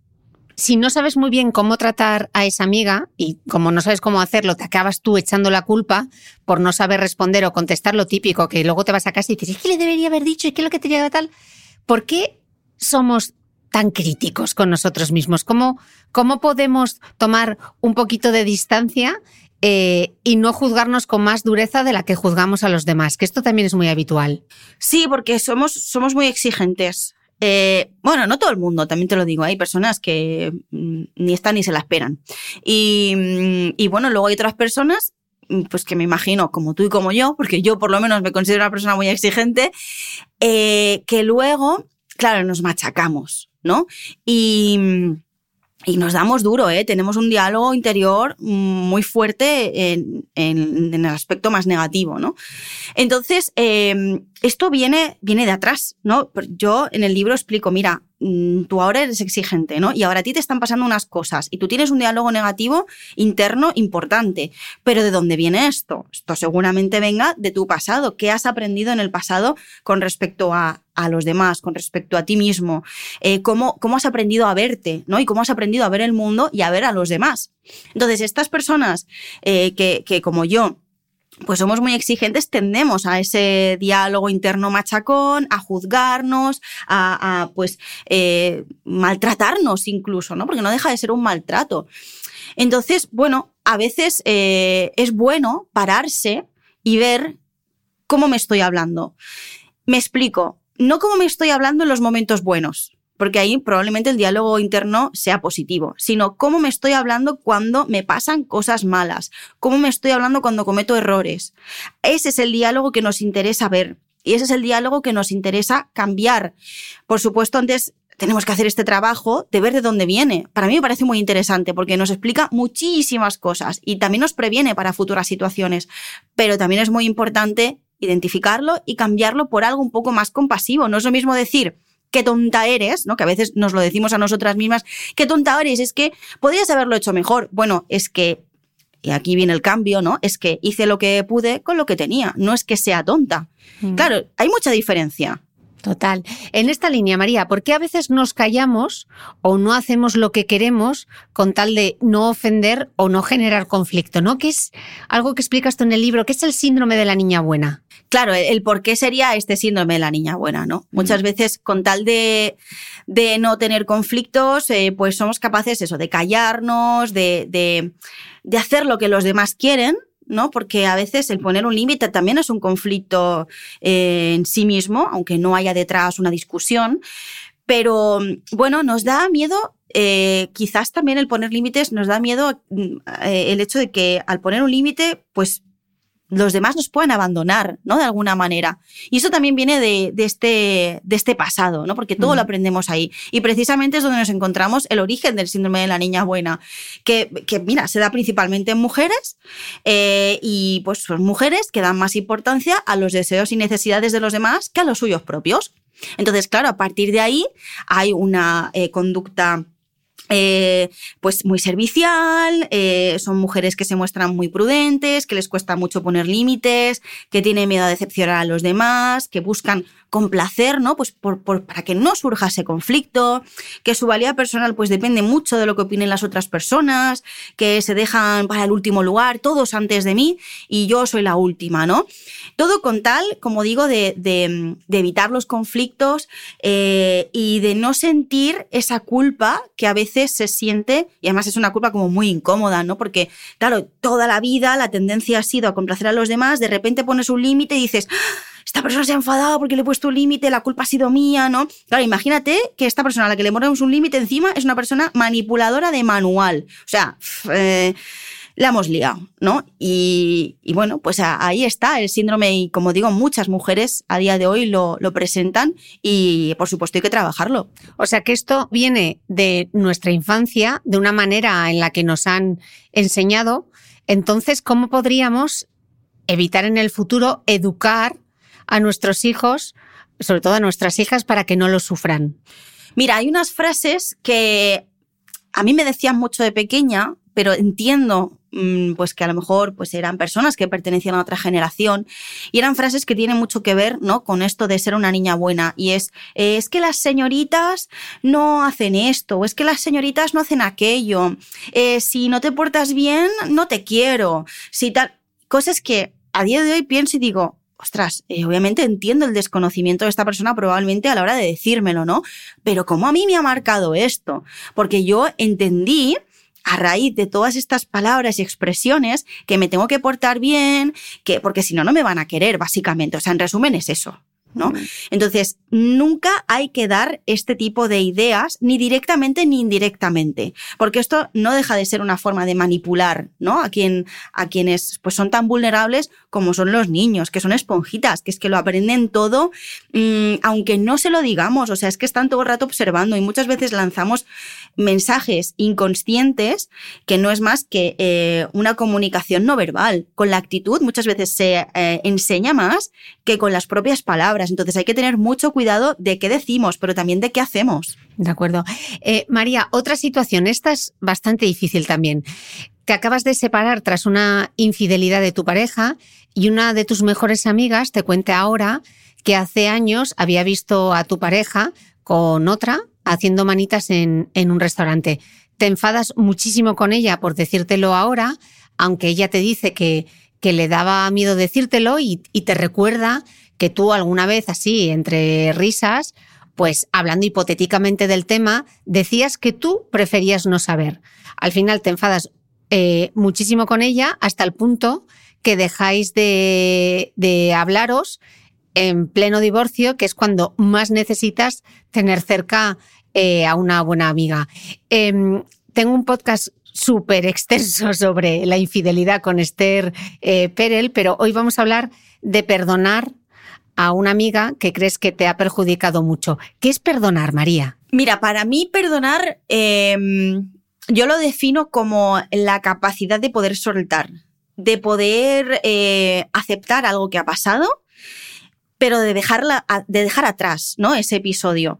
Speaker 1: si no sabes muy bien cómo tratar a esa amiga y como no sabes cómo hacerlo, te acabas tú echando la culpa por no saber responder o contestar lo típico, que luego te vas a casa y dices, es que le debería haber dicho y qué es lo que tenía tal. ¿Por qué somos tan críticos con nosotros mismos? ¿Cómo, cómo podemos tomar un poquito de distancia eh, y no juzgarnos con más dureza de la que juzgamos a los demás? Que esto también es muy habitual.
Speaker 2: Sí, porque somos, somos muy exigentes. Eh, bueno, no todo el mundo, también te lo digo, hay personas que mm, ni están ni se la esperan. Y, mm, bueno, luego hay otras personas, mm, pues que me imagino, como tú y como yo, porque yo por lo menos me considero una persona muy exigente, eh, que luego, claro, nos machacamos. ¿No? Y, nos damos duro, ¿eh? Tenemos un diálogo interior muy fuerte en, el aspecto más negativo. Entonces, em, esto viene, viene de atrás, ¿no? Yo en el libro explico, mira, mm, tú ahora eres exigente, ¿no? Y ahora a ti te están pasando unas cosas y tú tienes un diálogo negativo interno importante. Pero ¿de dónde viene esto? Esto seguramente venga de tu pasado. ¿Qué has aprendido en el pasado con respecto a, a los demás, con respecto a ti mismo? Eh, ¿cómo, ¿Cómo has aprendido a verte, ¿no? Y cómo has aprendido a ver el mundo y a ver a los demás. Entonces, estas personas eh, que, que como yo, pues somos muy exigentes, tendemos a ese diálogo interno machacón, a juzgarnos, a, pues eh, maltratarnos incluso, ¿no? Porque no deja de ser un maltrato. Entonces, bueno, a veces eh, es bueno pararse y ver cómo me estoy hablando. Me explico, no cómo me estoy hablando en los momentos buenos, porque ahí probablemente el diálogo interno sea positivo, sino cómo me estoy hablando cuando me pasan cosas malas, cómo me estoy hablando cuando cometo errores. Ese es el diálogo que nos interesa ver y ese es el diálogo que nos interesa cambiar. Por supuesto, antes tenemos que hacer este trabajo de ver de dónde viene. Para mí me parece muy interesante porque nos explica muchísimas cosas y también nos previene para futuras situaciones, pero también es muy importante identificarlo y cambiarlo por algo un poco más compasivo. No es lo mismo decir, qué tonta eres, ¿no? Que a veces nos lo decimos a nosotras mismas, qué tonta eres, es que podrías haberlo hecho mejor. Bueno, es que, y aquí viene el cambio, ¿no? Es que hice lo que pude con lo que tenía, no es que sea tonta. Mm. Claro, hay mucha diferencia.
Speaker 1: Total. En esta línea, María, ¿por qué a veces nos callamos o no hacemos lo que queremos con tal de no ofender o no generar conflicto? ¿No? Que es algo que explicas tú en el libro, que es el síndrome de la niña buena.
Speaker 2: Claro, el por qué sería este síndrome de la niña buena, ¿no? Muchas veces, con tal de, de no tener conflictos, eh, pues somos capaces eso, de callarnos, de, de, de hacer lo que los demás quieren, ¿no? Porque a veces el poner un límite también es un conflicto eh, en sí mismo, aunque no haya detrás una discusión. Pero bueno, nos da miedo, eh, quizás también el poner límites nos da miedo mm, eh, el hecho de que al poner un límite, pues los demás nos pueden abandonar, ¿no? De alguna manera. Y eso también viene de, este, de este pasado, ¿no? Porque todo lo aprendemos ahí. Y precisamente es donde nos encontramos el origen del síndrome de la niña buena, que, que mira, se da principalmente en mujeres eh, y pues son mujeres que dan más importancia a los deseos y necesidades de los demás que a los suyos propios. Entonces, claro, a partir de ahí hay una eh, conducta eh, pues muy servicial, eh, son mujeres que se muestran muy prudentes, que les cuesta mucho poner límites, que tienen miedo a decepcionar a los demás, que buscan complacer, ¿no? Pues para que no surja ese conflicto, que su valía personal pues depende mucho de lo que opinen las otras personas, que se dejan para el último lugar, todos antes de mí y yo soy la última, ¿no? Todo con tal, como digo, de, de, evitar los conflictos eh, y de no sentir esa culpa que a veces se siente, y además es una culpa como muy incómoda, ¿no? Porque, claro, toda la vida la tendencia ha sido a complacer a los demás, de repente pones un límite y dices, esta persona se ha enfadado porque le he puesto un límite, la culpa ha sido mía, ¿no? Claro, imagínate que esta persona a la que le ponemos un límite encima es una persona manipuladora de manual. O sea, eh, la hemos liado, ¿no? Y, bueno, pues ahí está el síndrome y como digo, muchas mujeres a día de hoy lo, lo, presentan y por supuesto hay que trabajarlo.
Speaker 1: O sea que esto viene de nuestra infancia, de una manera en la que nos han enseñado. Entonces, ¿cómo podríamos evitar en el futuro educar a nuestros hijos, sobre todo a nuestras hijas, para que no lo sufran?
Speaker 2: Mira, hay unas frases que a mí me decían mucho de pequeña, pero entiendo pues que a lo mejor pues eran personas que pertenecían a otra generación y eran frases que tienen mucho que ver no con esto de ser una niña buena y es eh, es que las señoritas no hacen esto o es que las señoritas no hacen aquello eh, si no te portas bien no te quiero si tal cosas que a día de hoy pienso y digo ostras, eh, obviamente entiendo el desconocimiento de esta persona probablemente a la hora de decírmelo, ¿no? Pero ¿cómo a mí me ha marcado esto? Porque yo entendí a raíz de todas estas palabras y expresiones que me tengo que portar bien, que porque si no no me van a querer básicamente, o sea, en resumen es eso. ¿No? Entonces, nunca hay que dar este tipo de ideas, ni directamente ni indirectamente, porque esto no deja de ser una forma de manipular, ¿no? A, quien, a quienes pues, son tan vulnerables como son los niños, que son esponjitas, que es que lo aprenden todo, mm, aunque no se lo digamos, o sea, es que están todo el rato observando y muchas veces lanzamos mensajes inconscientes que no es más que eh, una comunicación no verbal. Con la actitud muchas veces se eh, enseña más que con las propias palabras. Entonces hay que tener mucho cuidado de qué decimos, pero también de qué hacemos.
Speaker 1: De acuerdo. Eh, María, otra situación, esta es bastante difícil también. Te acabas de separar tras una infidelidad de tu pareja y una de tus mejores amigas te cuenta ahora que hace años había visto a tu pareja con otra haciendo manitas en, un restaurante. Te enfadas muchísimo con ella por decírtelo ahora, aunque ella te dice que, que le daba miedo decírtelo y te recuerda que tú alguna vez así, entre risas, pues hablando hipotéticamente del tema, decías que tú preferías no saber. Al final te enfadas eh, muchísimo con ella hasta el punto que dejáis de, hablaros en pleno divorcio, que es cuando más necesitas tener cerca eh, a una buena amiga. Em, tengo un podcast súper extenso sobre la infidelidad con Esther eh, Perel, pero hoy vamos a hablar de perdonar a una amiga que crees que te ha perjudicado mucho. ¿Qué es perdonar, María?
Speaker 2: Mira, para mí perdonar, em, yo lo defino como la capacidad de poder soltar, de poder eh, aceptar algo que ha pasado, pero de, dejarla, de dejar atrás ¿no? ese episodio.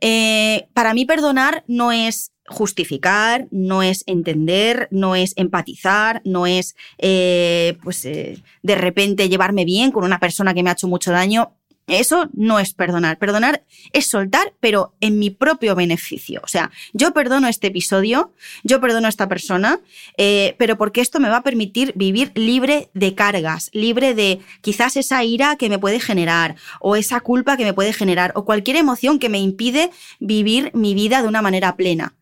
Speaker 2: Eh, para mí perdonar no es justificar, no es entender, no es empatizar, no es eh, pues de repente llevarme bien con una persona que me ha hecho mucho daño. Eso no es perdonar. Perdonar es soltar, pero en mi propio beneficio. O sea, yo perdono este episodio, yo perdono a esta persona, eh, pero porque esto me va a permitir vivir libre de cargas, libre de quizás esa ira que me puede generar, o esa culpa que me puede generar, o cualquier emoción que me impide vivir mi vida de una manera plena.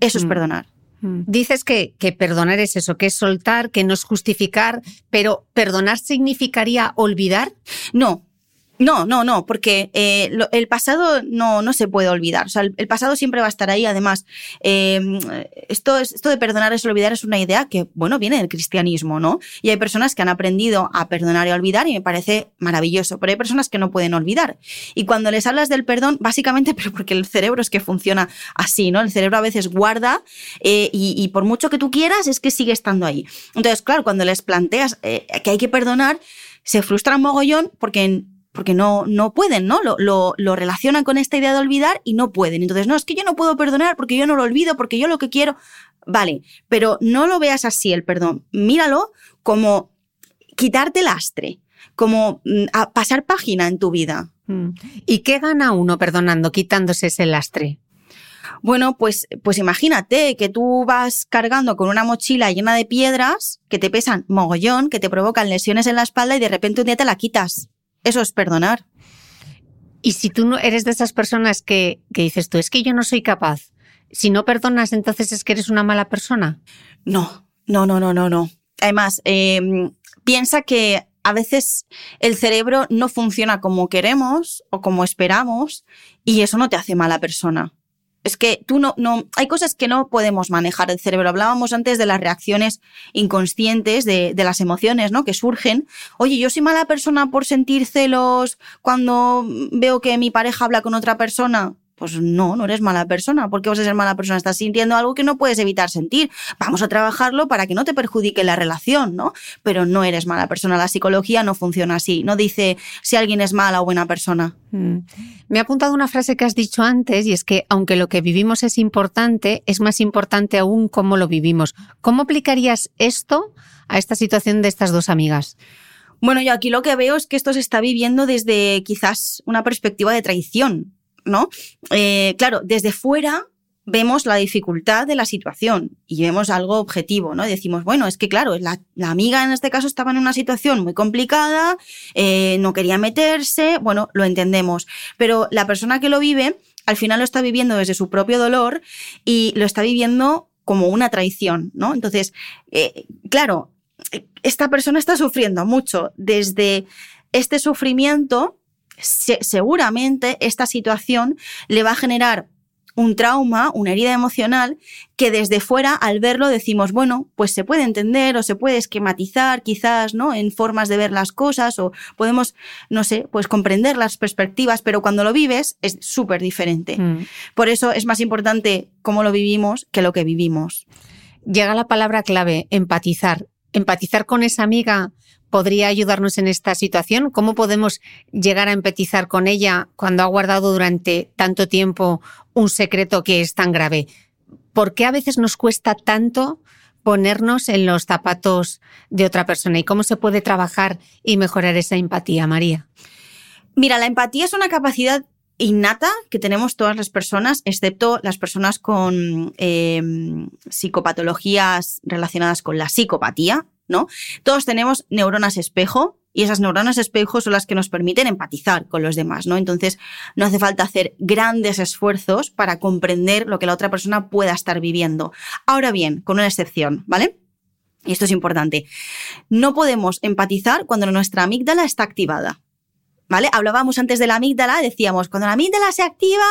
Speaker 2: Eso es mm. perdonar.
Speaker 1: Mm. Dices que, que, perdonar es eso, que es soltar, que no es justificar, pero ¿perdonar significaría olvidar?
Speaker 2: No, no, no, no, porque eh, el pasado no, no se puede olvidar. O sea, el, pasado siempre va a estar ahí. Además, em, esto, esto de perdonar es olvidar es una idea que, bueno, viene del cristianismo, ¿no? Y hay personas que han aprendido a perdonar y a olvidar y me parece maravilloso, pero hay personas que no pueden olvidar. Y cuando les hablas del perdón, básicamente, [laughs] pero porque el cerebro es que funciona así, ¿no? El cerebro a veces guarda eh, y, por mucho que tú quieras, es que sigue estando ahí. Entonces, claro, cuando les planteas eh, que hay que perdonar, se frustran mogollón porque porque no, no pueden, ¿no? Lo, lo, lo, relacionan con esta idea de olvidar y no pueden. Entonces, no, es que yo no puedo perdonar porque yo no lo olvido, porque yo lo que quiero. Vale, pero no lo veas así el perdón. Míralo como quitarte lastre, como mm, pasar página en tu vida.
Speaker 1: Mm. ¿Y qué gana uno perdonando, quitándose ese lastre?
Speaker 2: Bueno, pues, pues imagínate que tú vas cargando con una mochila llena de piedras que te pesan mogollón, que te provocan lesiones en la espalda y de repente un día te la quitas. Eso es perdonar.
Speaker 1: Y si tú no eres de esas personas que, que dices tú, es que yo no soy capaz, si no perdonas, entonces es que eres una mala persona.
Speaker 2: No, no, no, no, no, no. Además, em, piensa que a veces el cerebro no funciona como queremos o como esperamos y eso no te hace mala persona. Es que tú no, no, hay cosas que no podemos manejar el cerebro. Hablábamos antes de las reacciones inconscientes, de, de, las emociones, ¿no? Que surgen. Oye, yo soy mala persona por sentir celos cuando veo que mi pareja habla con otra persona. Pues no, no eres mala persona. ¿Por qué vas a ser mala persona? Estás sintiendo algo que no puedes evitar sentir. Vamos a trabajarlo para que no te perjudique la relación, ¿no? Pero no eres mala persona. La psicología no funciona así. No dice si alguien es mala o buena persona. Mm.
Speaker 1: Me ha apuntado una frase que has dicho antes y es que aunque lo que vivimos es importante, es más importante aún cómo lo vivimos. ¿Cómo aplicarías esto a esta situación de estas dos amigas?
Speaker 2: Bueno, yo aquí lo que veo es que esto se está viviendo desde quizás una perspectiva de traición. ¿No? Eh, claro, desde fuera vemos la dificultad de la situación y vemos algo objetivo, ¿no? decimos, bueno, es que claro, la, amiga en este caso estaba en una situación muy complicada, eh, no quería meterse, bueno, lo entendemos, pero la persona que lo vive al final lo está viviendo desde su propio dolor y lo está viviendo como una traición, ¿no? Entonces, eh, claro, esta persona está sufriendo mucho desde este sufrimiento seguramente esta situación le va a generar un trauma, una herida emocional, que desde fuera al verlo decimos, bueno, pues se puede entender o se puede esquematizar quizás, ¿no? En formas de ver las cosas o podemos, no sé, pues comprender las perspectivas, pero cuando lo vives es súper diferente. Mm. Por eso es más importante cómo lo vivimos que lo que vivimos.
Speaker 1: Llega la palabra clave, empatizar. Empatizar con esa amiga podría ayudarnos en esta situación? ¿Cómo podemos llegar a empatizar con ella cuando ha guardado durante tanto tiempo un secreto que es tan grave? ¿Por qué a veces nos cuesta tanto ponernos en los zapatos de otra persona y cómo se puede trabajar y mejorar esa empatía, María?
Speaker 2: Mira, la empatía es una capacidad innata que tenemos todas las personas, excepto las personas con eh, psicopatologías relacionadas con la psicopatía, ¿no? Todos tenemos neuronas espejo y esas neuronas espejo son las que nos permiten empatizar con los demás, ¿no? Entonces, no hace falta hacer grandes esfuerzos para comprender lo que la otra persona pueda estar viviendo. Ahora bien, con una excepción, ¿vale? Y esto es importante. No podemos empatizar cuando nuestra amígdala está activada. ¿Vale? Hablábamos antes de la amígdala, decíamos, cuando la amígdala se activa,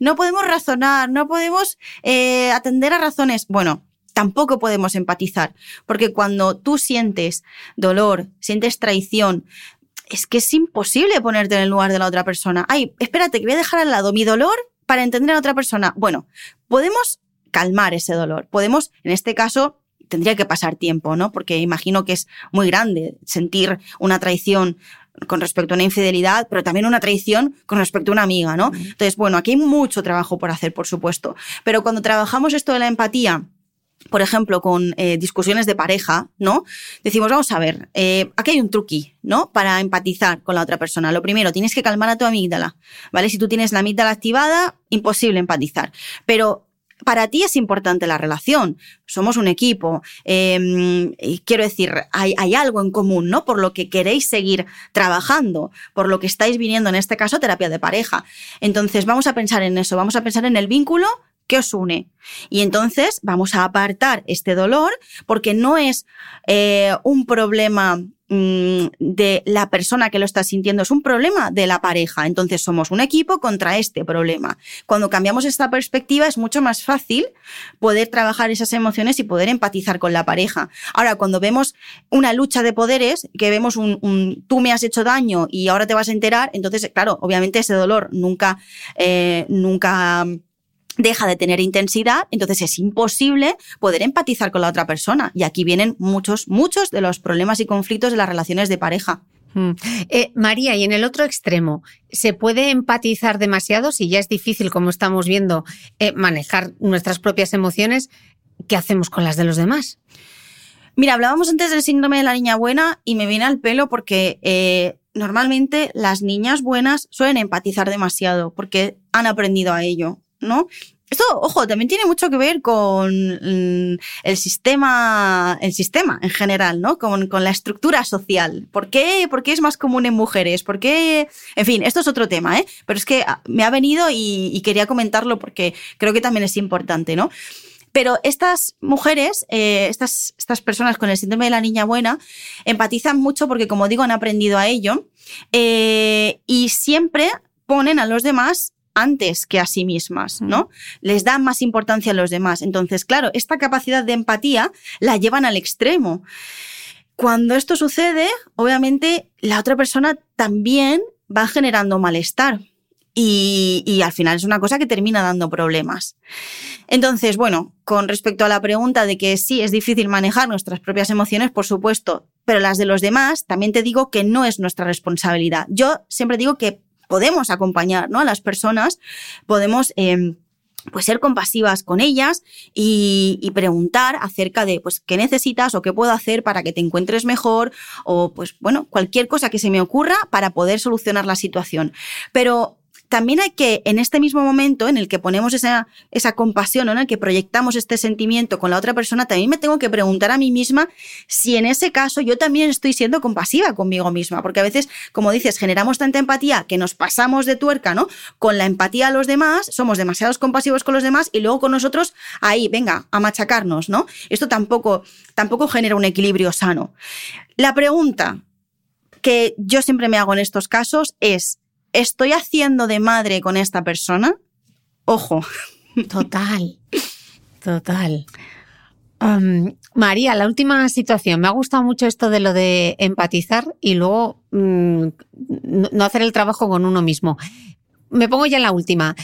Speaker 2: no podemos razonar, no podemos eh, atender a razones. Bueno, tampoco podemos empatizar, porque cuando tú sientes dolor, sientes traición, es que es imposible ponerte en el lugar de la otra persona. Ay, espérate, que voy a dejar al lado mi dolor para entender a la otra persona. Bueno, podemos calmar ese dolor. Podemos, en este caso, tendría que pasar tiempo, ¿no? Porque imagino que es muy grande sentir una traición con respecto a una infidelidad, pero también una traición con respecto a una amiga, ¿no? Entonces, bueno, aquí hay mucho trabajo por hacer, por supuesto. Pero cuando trabajamos esto de la empatía, por ejemplo, con eh, discusiones de pareja, ¿no? Decimos, vamos a ver, eh, aquí hay un truqui, ¿no? Para empatizar con la otra persona. Lo primero, tienes que calmar a tu amígdala, ¿vale? Si tú tienes la amígdala activada, imposible empatizar. Pero para ti es importante la relación, somos un equipo, em, quiero decir, hay, algo en común, ¿no? Por lo que queréis seguir trabajando, por lo que estáis viniendo, en este caso, terapia de pareja. Entonces, vamos a pensar en eso, vamos a pensar en el vínculo que os une. Y entonces vamos a apartar este dolor porque no es eh, un problema Mm, de la persona que lo está sintiendo, es un problema de la pareja. Entonces somos un equipo contra este problema. Cuando cambiamos esta perspectiva es mucho más fácil poder trabajar esas emociones y poder empatizar con la pareja. Ahora, cuando vemos una lucha de poderes, que vemos un, tú me has hecho daño y ahora te vas a enterar, entonces, claro, obviamente ese dolor nunca, eh, nunca deja de tener intensidad, entonces es imposible poder empatizar con la otra persona. Y aquí vienen muchos, muchos de los problemas y conflictos de las relaciones de pareja.
Speaker 1: Mm. Eh, María, y en el otro extremo, ¿se puede empatizar demasiado si ya es difícil, como estamos viendo, eh, manejar nuestras propias emociones? ¿Qué hacemos con las de los demás?
Speaker 2: Mira, hablábamos antes del síndrome de la niña buena y me viene al pelo porque eh, normalmente las niñas buenas suelen empatizar demasiado porque han aprendido a ello. Esto, ojo, también tiene mucho que ver con mm, el sistema, el sistema en general, ¿no? Con, la estructura social. ¿Por qué, ¿Por qué es más común en mujeres? ¿Por qué? En fin, esto es otro tema, ¿eh? Pero es que ah, me ha venido y, quería comentarlo porque creo que también es importante, ¿no? Pero estas mujeres, eh, estas, estas personas con el síndrome de la niña buena, empatizan mucho porque, como digo, han aprendido a ello eh, y siempre ponen a los demás antes que a sí mismas, ¿no? Les dan más importancia a los demás. Entonces, claro, esta capacidad de empatía la llevan al extremo. Cuando esto sucede, obviamente la otra persona también va generando malestar. Y, y, al final es una cosa que termina dando problemas. Entonces, bueno, con respecto a la pregunta de que sí es difícil manejar nuestras propias emociones, por supuesto, pero las de los demás, también te digo que no es nuestra responsabilidad. Yo siempre digo que podemos acompañar ¿no? a las personas, podemos... Em, pues ser compasivas con ellas y, y, preguntar acerca de pues qué necesitas o qué puedo hacer para que te encuentres mejor o pues bueno, cualquier cosa que se me ocurra para poder solucionar la situación. Pero también hay que, en este mismo momento en el que ponemos esa, esa compasión, en el que proyectamos este sentimiento con la otra persona, también me tengo que preguntar a mí misma si en ese caso yo también estoy siendo compasiva conmigo misma, porque a veces, como dices, generamos tanta empatía que nos pasamos de tuerca, ¿no? Con la empatía a los demás, somos demasiados compasivos con los demás y luego con nosotros, ahí, venga, a machacarnos, ¿no? Esto tampoco, tampoco genera un equilibrio sano. La pregunta que yo siempre me hago en estos casos es, ¿estoy haciendo de madre con esta persona? Ojo.
Speaker 1: Total, total. María, la última situación. Me ha gustado mucho esto de lo de empatizar y luego mm, no hacer el trabajo con uno mismo. Me pongo ya en la última.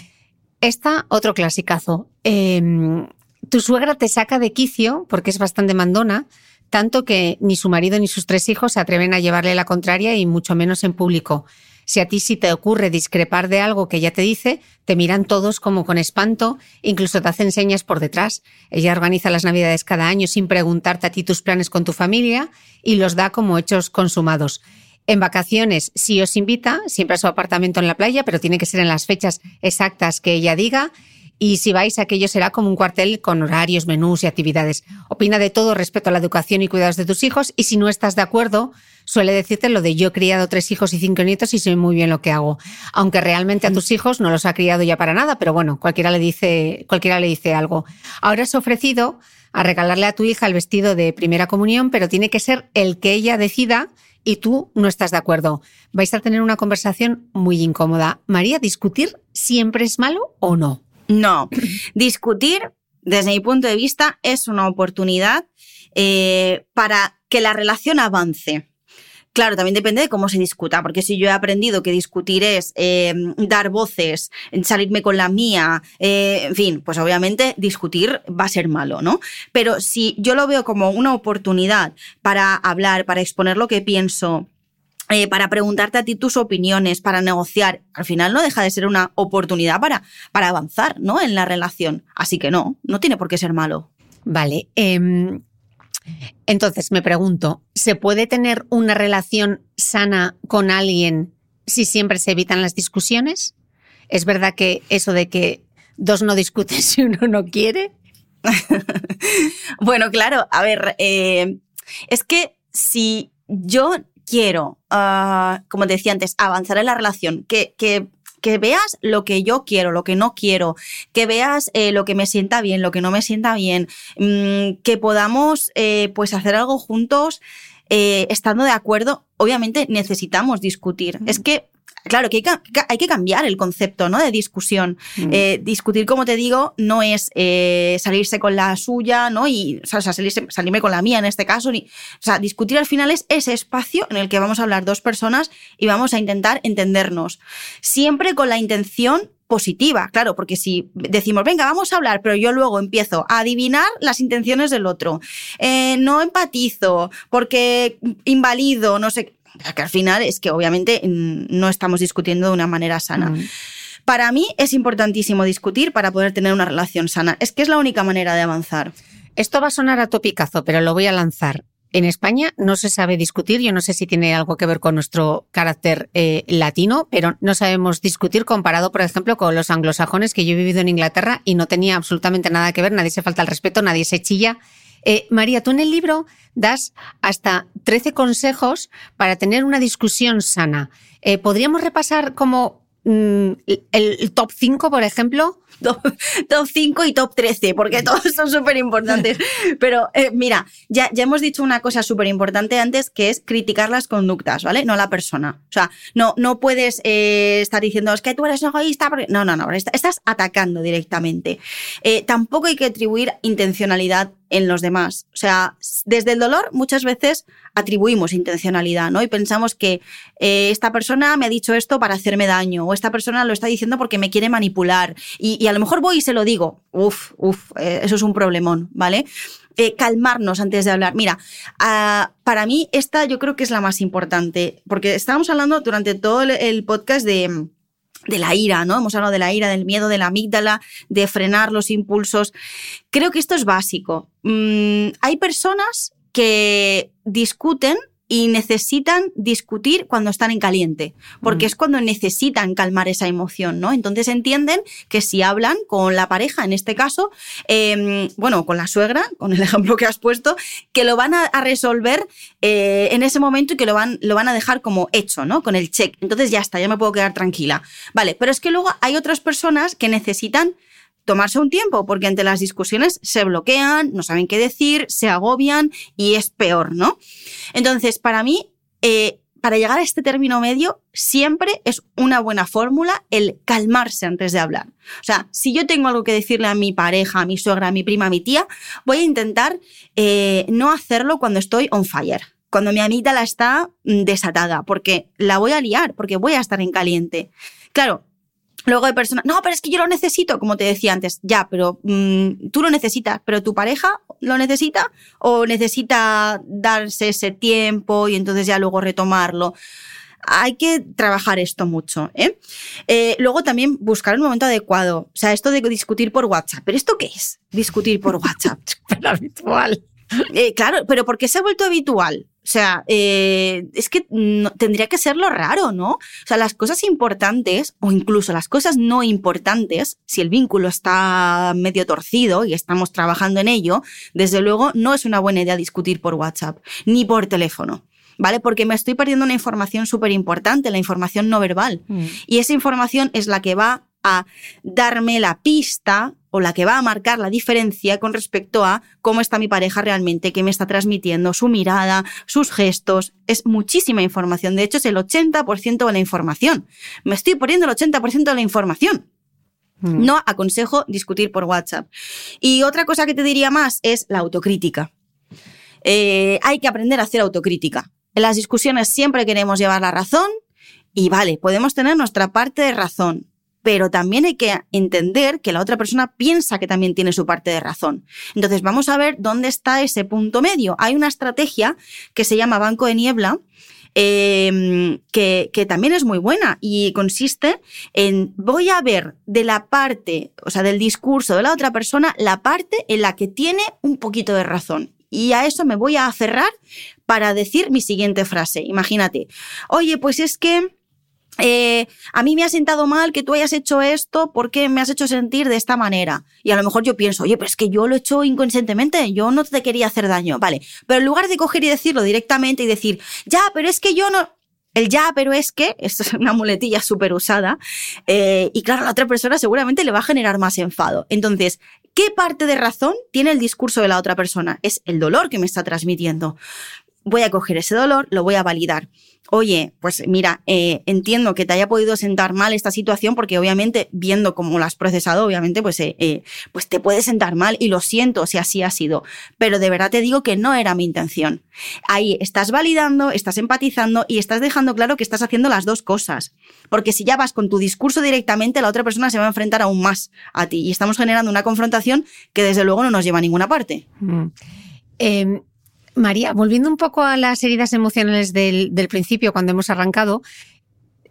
Speaker 1: Esta, otro clasicazo. Em, tu suegra te saca de quicio porque es bastante mandona, tanto que ni su marido ni sus tres hijos se atreven a llevarle la contraria y mucho menos en público. Si a ti sí te ocurre discrepar de algo que ella te dice, te miran todos como con espanto, incluso te hacen señas por detrás. Ella organiza las navidades cada año sin preguntarte a ti tus planes con tu familia y los da como hechos consumados. En vacaciones sí os invita, siempre a su apartamento en la playa, pero tiene que ser en las fechas exactas que ella diga. Y si vais, aquello será como un cuartel con horarios, menús y actividades. Opina de todo respecto a la educación y cuidados de tus hijos y si no estás de acuerdo, suele decirte lo de yo he criado tres hijos y cinco nietos y sé muy bien lo que hago. Aunque realmente a tus hijos no los ha criado ya para nada, pero bueno, cualquiera le dice, cualquiera le dice algo. Ahora has ofrecido a regalarle a tu hija el vestido de primera comunión, pero tiene que ser el que ella decida y tú no estás de acuerdo. Vais a tener una conversación muy incómoda. María, ¿discutir siempre es malo o no?
Speaker 2: No, [clears throat] discutir, desde mi punto de vista, es una oportunidad eh, para que la relación avance. Claro, también depende de cómo se discuta, porque si yo he aprendido que discutir es eh, dar voces, salirme con la mía, eh, en fin, pues obviamente discutir va a ser malo, ¿no? Pero si yo lo veo como una oportunidad para hablar, para exponer lo que pienso, eh, para preguntarte a ti tus opiniones, para negociar, al final no deja de ser una oportunidad para, para avanzar, ¿no? En la relación. Así que no, no tiene por qué ser malo.
Speaker 1: Vale. em, entonces me pregunto, ¿se puede tener una relación sana con alguien si siempre se evitan las discusiones? ¿Es verdad que eso de que dos no discuten [laughs] si uno no quiere? [laughs]
Speaker 2: Bueno, claro, a ver, eh, es que si yo quiero, ah, como decía antes, avanzar en la relación, que, que veas lo que yo quiero, lo que no quiero, que veas eh, lo que me sienta bien, lo que no me sienta bien, mm, que podamos eh, pues hacer algo juntos eh, estando de acuerdo, obviamente necesitamos discutir. Es que Claro, que hay, que hay que cambiar el concepto ¿no? de discusión. Eh, discutir, como te digo, no es eh, salirse con la suya, ¿no? Y, o sea, salirse- salirme con la mía en este caso. Ni, o sea, discutir al final es ese espacio en el que vamos a hablar dos personas y vamos a intentar entendernos. Siempre con la intención positiva, claro, porque si decimos, venga, vamos a hablar, pero yo luego empiezo a adivinar las intenciones del otro, eh, no empatizo, porque invalido, no sé, que al final es que obviamente mm, no estamos discutiendo de una manera sana.
Speaker 1: Mm.
Speaker 2: Para mí es importantísimo discutir para poder tener una relación sana. Es que es la única manera de avanzar.
Speaker 1: Esto va a sonar a topicazo, pero lo voy a lanzar. En España no se sabe discutir, yo no sé si tiene algo que ver con nuestro carácter eh, latino, pero no sabemos discutir comparado, por ejemplo, con los anglosajones, que yo he vivido en Inglaterra y no tenía absolutamente nada que ver, nadie se falta el respeto, nadie se chilla. Eh, María, tú en el libro das hasta 13 consejos para tener una discusión sana. Eh, ¿Podríamos repasar como mm, el, top 5, por ejemplo? [laughs]
Speaker 2: Top, top 5 y top 13, porque todos son súper importantes. [laughs] Pero eh, mira, ya, ya hemos dicho una cosa súper importante antes, que es criticar las conductas, ¿vale? No la persona. O sea, no, no puedes eh, estar diciendo, es que tú eres egoísta. Porque... No, no, no, est- estás atacando directamente. Eh, tampoco hay que atribuir intencionalidad en los demás. O sea, desde el dolor muchas veces atribuimos intencionalidad, ¿no? Y pensamos que eh, esta persona me ha dicho esto para hacerme daño, o esta persona lo está diciendo porque me quiere manipular, y, a lo mejor voy y se lo digo. Uf, uf, eh, eso es un problemón, ¿vale? Eh, calmarnos antes de hablar. Mira, ah, para mí esta yo creo que es la más importante, porque estábamos hablando durante todo el, el podcast de de la ira, ¿no? Hemos hablado de la ira, del miedo, de la amígdala, de frenar los impulsos. Creo que esto es básico. Mm, hay personas que discuten y necesitan discutir cuando están en caliente, porque es cuando necesitan calmar esa emoción, ¿no? Entonces entienden que si hablan con la pareja, en este caso, eh, bueno, con la suegra, con el [laughs] ejemplo que has puesto, que lo van a, a resolver eh, en ese momento y que lo van, lo van a dejar como hecho, ¿no? Con el check. Entonces ya está, ya me puedo quedar tranquila. Vale, pero es que luego hay otras personas que necesitan tomarse un tiempo, porque ante las discusiones se bloquean, no saben qué decir, se agobian y es peor, ¿no? Entonces, para mí, eh, para llegar a este término medio, siempre es una buena fórmula el calmarse antes de hablar. O sea, si yo tengo algo que decirle a mi pareja, a mi suegra, a mi prima, a mi tía, voy a intentar eh, no hacerlo cuando estoy on fire. Cuando mi amígdala está mm, desatada, porque la voy a liar, porque voy a estar en caliente. Claro, Luego hay personas, no, pero es que yo lo necesito, como te decía antes, ya, pero mm, tú lo necesitas, pero tu pareja lo necesita o necesita darse ese tiempo y entonces ya luego retomarlo. Hay que trabajar esto mucho. ¿eh? Eh, luego también buscar un momento adecuado. O sea, esto de discutir por WhatsApp. ¿Pero esto qué es? Discutir por [laughs] WhatsApp.
Speaker 1: Pero habitual.
Speaker 2: Eh, claro, pero ¿por qué se ha vuelto habitual? O sea, eh, es que no- tendría que ser lo raro, ¿no? O sea, las cosas importantes, o incluso las cosas no importantes, si el vínculo está medio torcido y estamos trabajando en ello, desde luego no es una buena idea discutir por WhatsApp, ni por teléfono. ¿Vale? Porque me estoy perdiendo una información súper importante, la información no verbal. Y esa información es la que va a darme la pista o la que va a marcar la diferencia con respecto a cómo está mi pareja realmente, qué me está transmitiendo, su mirada, sus gestos. Es muchísima información. De hecho, es el 80% de la información. Me estoy poniendo el 80% de la información. Mm. No aconsejo discutir por WhatsApp. Y otra cosa que te diría más es la autocrítica. Eh, hay que aprender a hacer autocrítica. En las discusiones siempre queremos llevar la razón y vale, podemos tener nuestra parte de razón, pero también hay que entender que la otra persona piensa que también tiene su parte de razón. Entonces vamos a ver dónde está ese punto medio. Hay una estrategia que se llama banco de niebla. Em, que, que, también es muy buena y consiste en voy a ver de la parte, o sea, del discurso de la otra persona, la parte en la que tiene un poquito de razón. Y a eso me voy a aferrar para decir mi siguiente frase. Imagínate, oye, pues es que eh, a mí me ha sentado mal que tú hayas hecho esto porque me has hecho sentir de esta manera. Y a lo mejor yo pienso, oye, pero es que yo lo he hecho inconscientemente, yo no te quería hacer daño. Vale, pero en lugar de coger y decirlo directamente y decir, ya, pero es que yo no... El ya, pero es que, esto es una muletilla súper usada, eh, y claro, la otra persona seguramente le va a generar más enfado. Entonces, ¿qué parte de razón tiene el discurso de la otra persona? Es el dolor que me está transmitiendo. Voy a coger ese dolor, lo voy a validar oye, pues mira, eh, entiendo que te haya podido sentar mal esta situación porque obviamente viendo cómo lo has procesado, obviamente pues, eh, eh, pues te puede sentar mal y lo siento si así ha sido, pero de verdad te digo que no era mi intención. Ahí estás validando, estás empatizando y estás dejando claro que estás haciendo las dos cosas, porque si ya vas con tu discurso directamente, la otra persona se va a enfrentar aún más a ti y estamos generando una confrontación que desde luego no nos lleva a ninguna parte.
Speaker 1: Mm. María, volviendo un poco a las heridas emocionales del, principio, cuando hemos arrancado,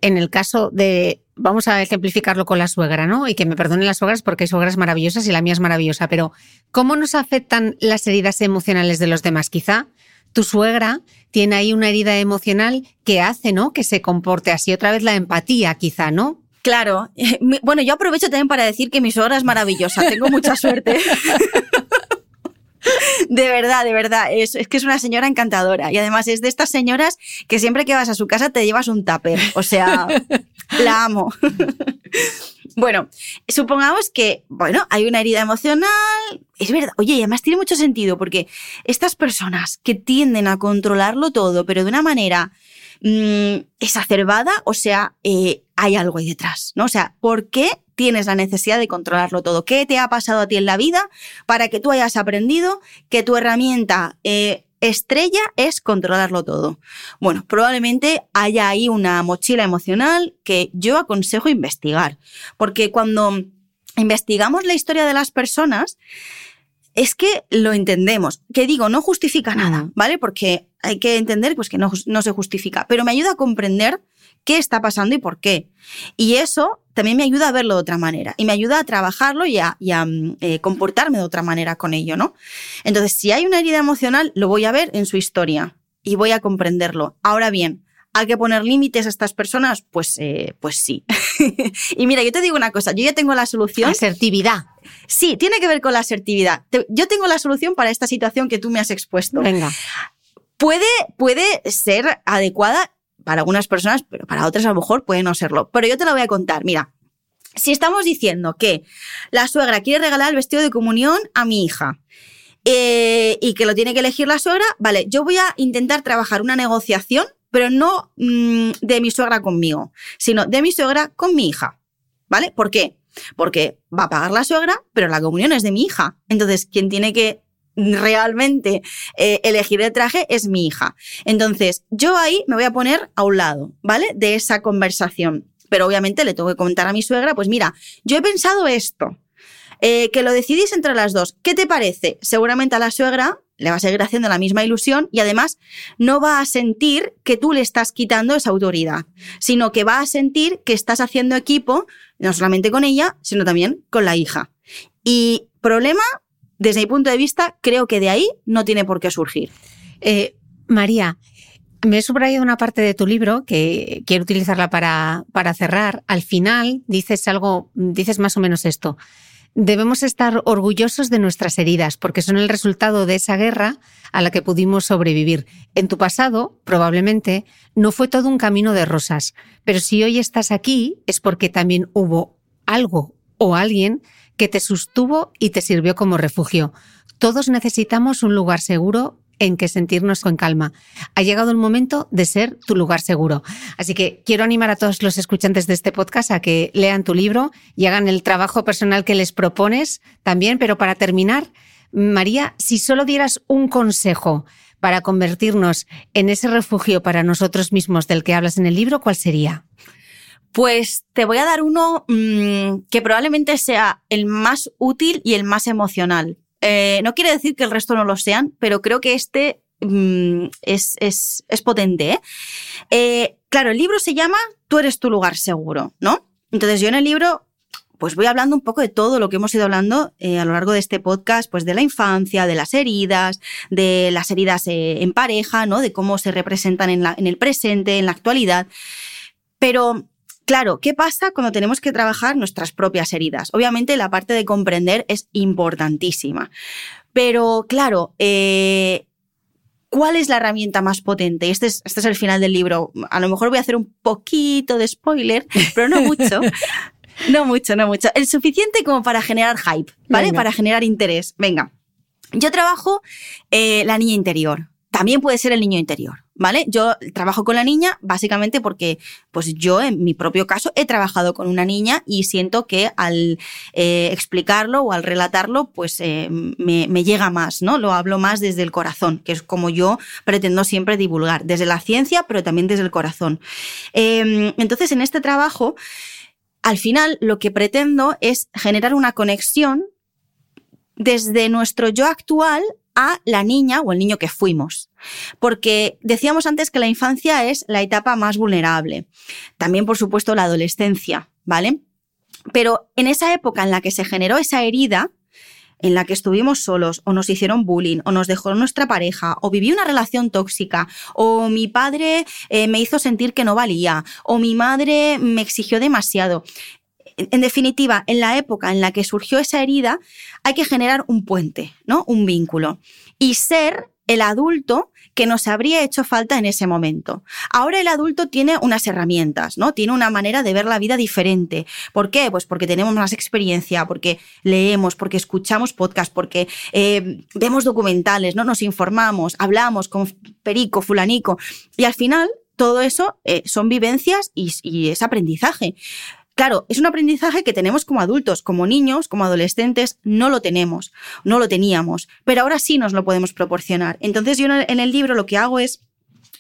Speaker 1: en el caso de, vamos a ejemplificarlo con la suegra, ¿no? Y que me perdonen las suegras porque hay suegras maravillosas y la mía es maravillosa, pero ¿cómo nos afectan las heridas emocionales de los demás? Quizá tu suegra tiene ahí una herida emocional que hace, ¿no? Que se comporte así. Otra vez la empatía, quizá, ¿no?
Speaker 2: Claro. [laughs] Bueno, yo aprovecho también para decir que mi suegra es maravillosa. Tengo mucha suerte. [laughs] [laughs] De verdad, de verdad. Es, que es una señora encantadora. Y además es de estas señoras que siempre que vas a su casa te llevas un tupper. O sea, [laughs] la amo. [laughs] Bueno, supongamos que, bueno, hay una herida emocional. Es verdad. Oye, y además tiene mucho sentido porque estas personas que tienden a controlarlo todo, pero de una manera mmm, exacerbada, o sea, eh, hay algo ahí detrás, ¿no? O sea, ¿por qué tienes la necesidad de controlarlo todo. ¿Qué te ha pasado a ti en la vida para que tú hayas aprendido que tu herramienta eh, estrella es controlarlo todo? Bueno, probablemente haya ahí una mochila emocional que yo aconsejo investigar, porque cuando investigamos la historia de las personas, es que lo entendemos. Que digo, no justifica nada, ¿vale? Porque hay que entender pues, que no, no se justifica, pero me ayuda a comprender qué está pasando y por qué. Y eso también me ayuda a verlo de otra manera y me ayuda a trabajarlo y a, mm, eh, comportarme de otra manera con ello, ¿no? Entonces, si hay una herida emocional, lo voy a ver en su historia y voy a comprenderlo. Ahora bien, ¿Hay que poner límites a estas personas? Pues, eh, pues sí. [laughs] y mira, yo te digo una cosa, yo ya tengo la solución.
Speaker 1: Asertividad.
Speaker 2: Sí, tiene que ver con la asertividad. Yo tengo la solución para esta situación que tú me has expuesto.
Speaker 1: Venga.
Speaker 2: Puede, puede ser adecuada para algunas personas, pero para otras a lo mejor puede no serlo. Pero yo te lo voy a contar. Mira, si estamos diciendo que la suegra quiere regalar el vestido de comunión a mi hija eh, y que lo tiene que elegir la suegra, vale, yo voy a intentar trabajar una negociación, pero no mm, de mi suegra conmigo, sino de mi suegra con mi hija. ¿Vale? ¿Por qué? Porque va a pagar la suegra, pero la comunión es de mi hija. Entonces, quien tiene que realmente eh, elegir el traje es mi hija. Entonces, yo ahí me voy a poner a un lado, ¿vale? De esa conversación. Pero obviamente le tengo que comentar a mi suegra, pues mira, yo he pensado esto, eh, que lo decidís entre las dos. ¿Qué te parece? Seguramente a la suegra le va a seguir haciendo la misma ilusión y además no va a sentir que tú le estás quitando esa autoridad, sino que va a sentir que estás haciendo equipo, no solamente con ella, sino también con la hija. Y problema desde mi punto de vista, creo que de ahí no tiene por qué surgir.
Speaker 1: Eh, María, me he subrayado una parte de tu libro que quiero utilizarla para, para cerrar. Al final dices algo, dices más o menos esto. Debemos estar orgullosos de nuestras heridas porque son el resultado de esa guerra a la que pudimos sobrevivir. En tu pasado, probablemente, no fue todo un camino de rosas, pero si hoy estás aquí es porque también hubo algo o alguien que te sostuvo y te sirvió como refugio. Todos necesitamos un lugar seguro en que sentirnos con calma. Ha llegado el momento de ser tu lugar seguro. Así que quiero animar a todos los escuchantes de este podcast a que lean tu libro y hagan el trabajo personal que les propones también. Pero para terminar, María, si solo dieras un consejo para convertirnos en ese refugio para nosotros mismos del que hablas en el libro, ¿cuál sería?
Speaker 2: Pues te voy a dar uno mmm, que probablemente sea el más útil y el más emocional. Eh, no quiere decir que el resto no lo sean, pero creo que este mmm, es, es, es, potente. ¿eh? ¿eh? claro, el libro se llama Tú eres tu lugar seguro, ¿no? Entonces yo en el libro pues voy hablando un poco de todo lo que hemos ido hablando a lo largo de este podcast, pues de la infancia, de las heridas, de las heridas en pareja, ¿no? De cómo se representan en, la, en el presente, en la actualidad. Pero Claro, ¿qué pasa cuando tenemos que trabajar nuestras propias heridas? Obviamente la parte de comprender es importantísima. Pero claro, eh, ¿cuál es la herramienta más potente? Este es, este es el final del libro. A lo mejor voy a hacer un poquito de spoiler, pero no mucho. [laughs] no mucho, no mucho. El suficiente como para generar hype, ¿vale? Venga. Para generar interés. Venga. Yo trabajo eh, la niña interior. También puede ser el niño interior. ¿vale? Yo trabajo con la niña básicamente porque, pues yo en mi propio caso he trabajado con una niña y siento que al eh, explicarlo o al relatarlo, pues eh, me, llega más, ¿no? Lo hablo más desde el corazón, que es como yo pretendo siempre divulgar, desde la ciencia, pero también desde el corazón. Eh, entonces, en este trabajo, al final lo que pretendo es generar una conexión desde nuestro yo actual a la niña o el niño que fuimos. Porque decíamos antes que la infancia es la etapa más vulnerable. También, por supuesto, la adolescencia, ¿vale? Pero en esa época en la que se generó esa herida, en la que estuvimos solos, o nos hicieron bullying, o nos dejó nuestra pareja, o viví una relación tóxica, o mi padre eh, me hizo sentir que no valía, o mi madre me exigió demasiado en definitiva, en la época en la que surgió esa herida, hay que generar un puente, ¿no? Un vínculo. Y ser el adulto que nos habría hecho falta en ese momento. Ahora el adulto tiene unas herramientas, ¿no? Tiene una manera de ver la vida diferente. ¿Por qué? Pues porque tenemos más experiencia, porque leemos, porque escuchamos podcasts, porque eh, vemos documentales, ¿no? Nos informamos, hablamos con Perico, Fulanico. Y al final, todo eso eh, son vivencias y, y es aprendizaje. Claro, es un aprendizaje que tenemos como adultos, como niños, como adolescentes, no lo tenemos, no lo teníamos, pero ahora sí nos lo podemos proporcionar. Entonces yo en el libro lo que hago es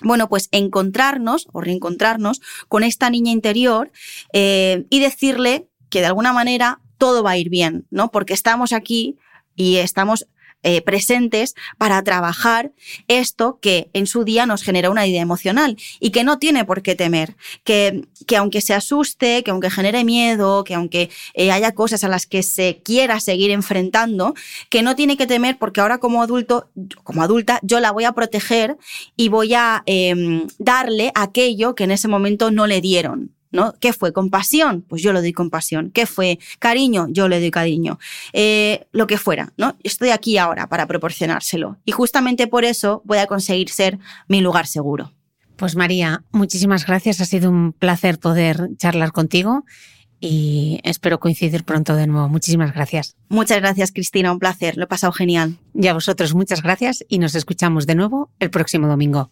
Speaker 2: bueno, pues encontrarnos o reencontrarnos con esta niña interior eh, y decirle que de alguna manera todo va a ir bien, ¿no? Porque estamos aquí y estamos eh, presentes para trabajar esto que en su día nos genera una idea emocional y que no tiene por qué temer, que, que aunque se asuste, que aunque genere miedo, que aunque eh, haya cosas a las que se quiera seguir enfrentando, que no tiene que temer porque ahora como adulto, como adulta, yo la voy a proteger y voy a eh, darle aquello que en ese momento no le dieron. ¿No? ¿Qué fue? ¿Compasión? Pues yo le doy compasión. ¿Qué fue? ¿Cariño? Yo le doy cariño. Eh, lo que fuera, ¿no? Estoy aquí ahora para proporcionárselo. Y justamente por eso voy a conseguir ser mi lugar seguro.
Speaker 1: Pues María, muchísimas gracias. Ha sido un placer poder charlar contigo y espero coincidir pronto de nuevo. Muchísimas gracias.
Speaker 2: Muchas gracias, Cristina. Un placer. Lo he pasado genial.
Speaker 1: Y a vosotros muchas gracias y nos escuchamos de nuevo el próximo domingo.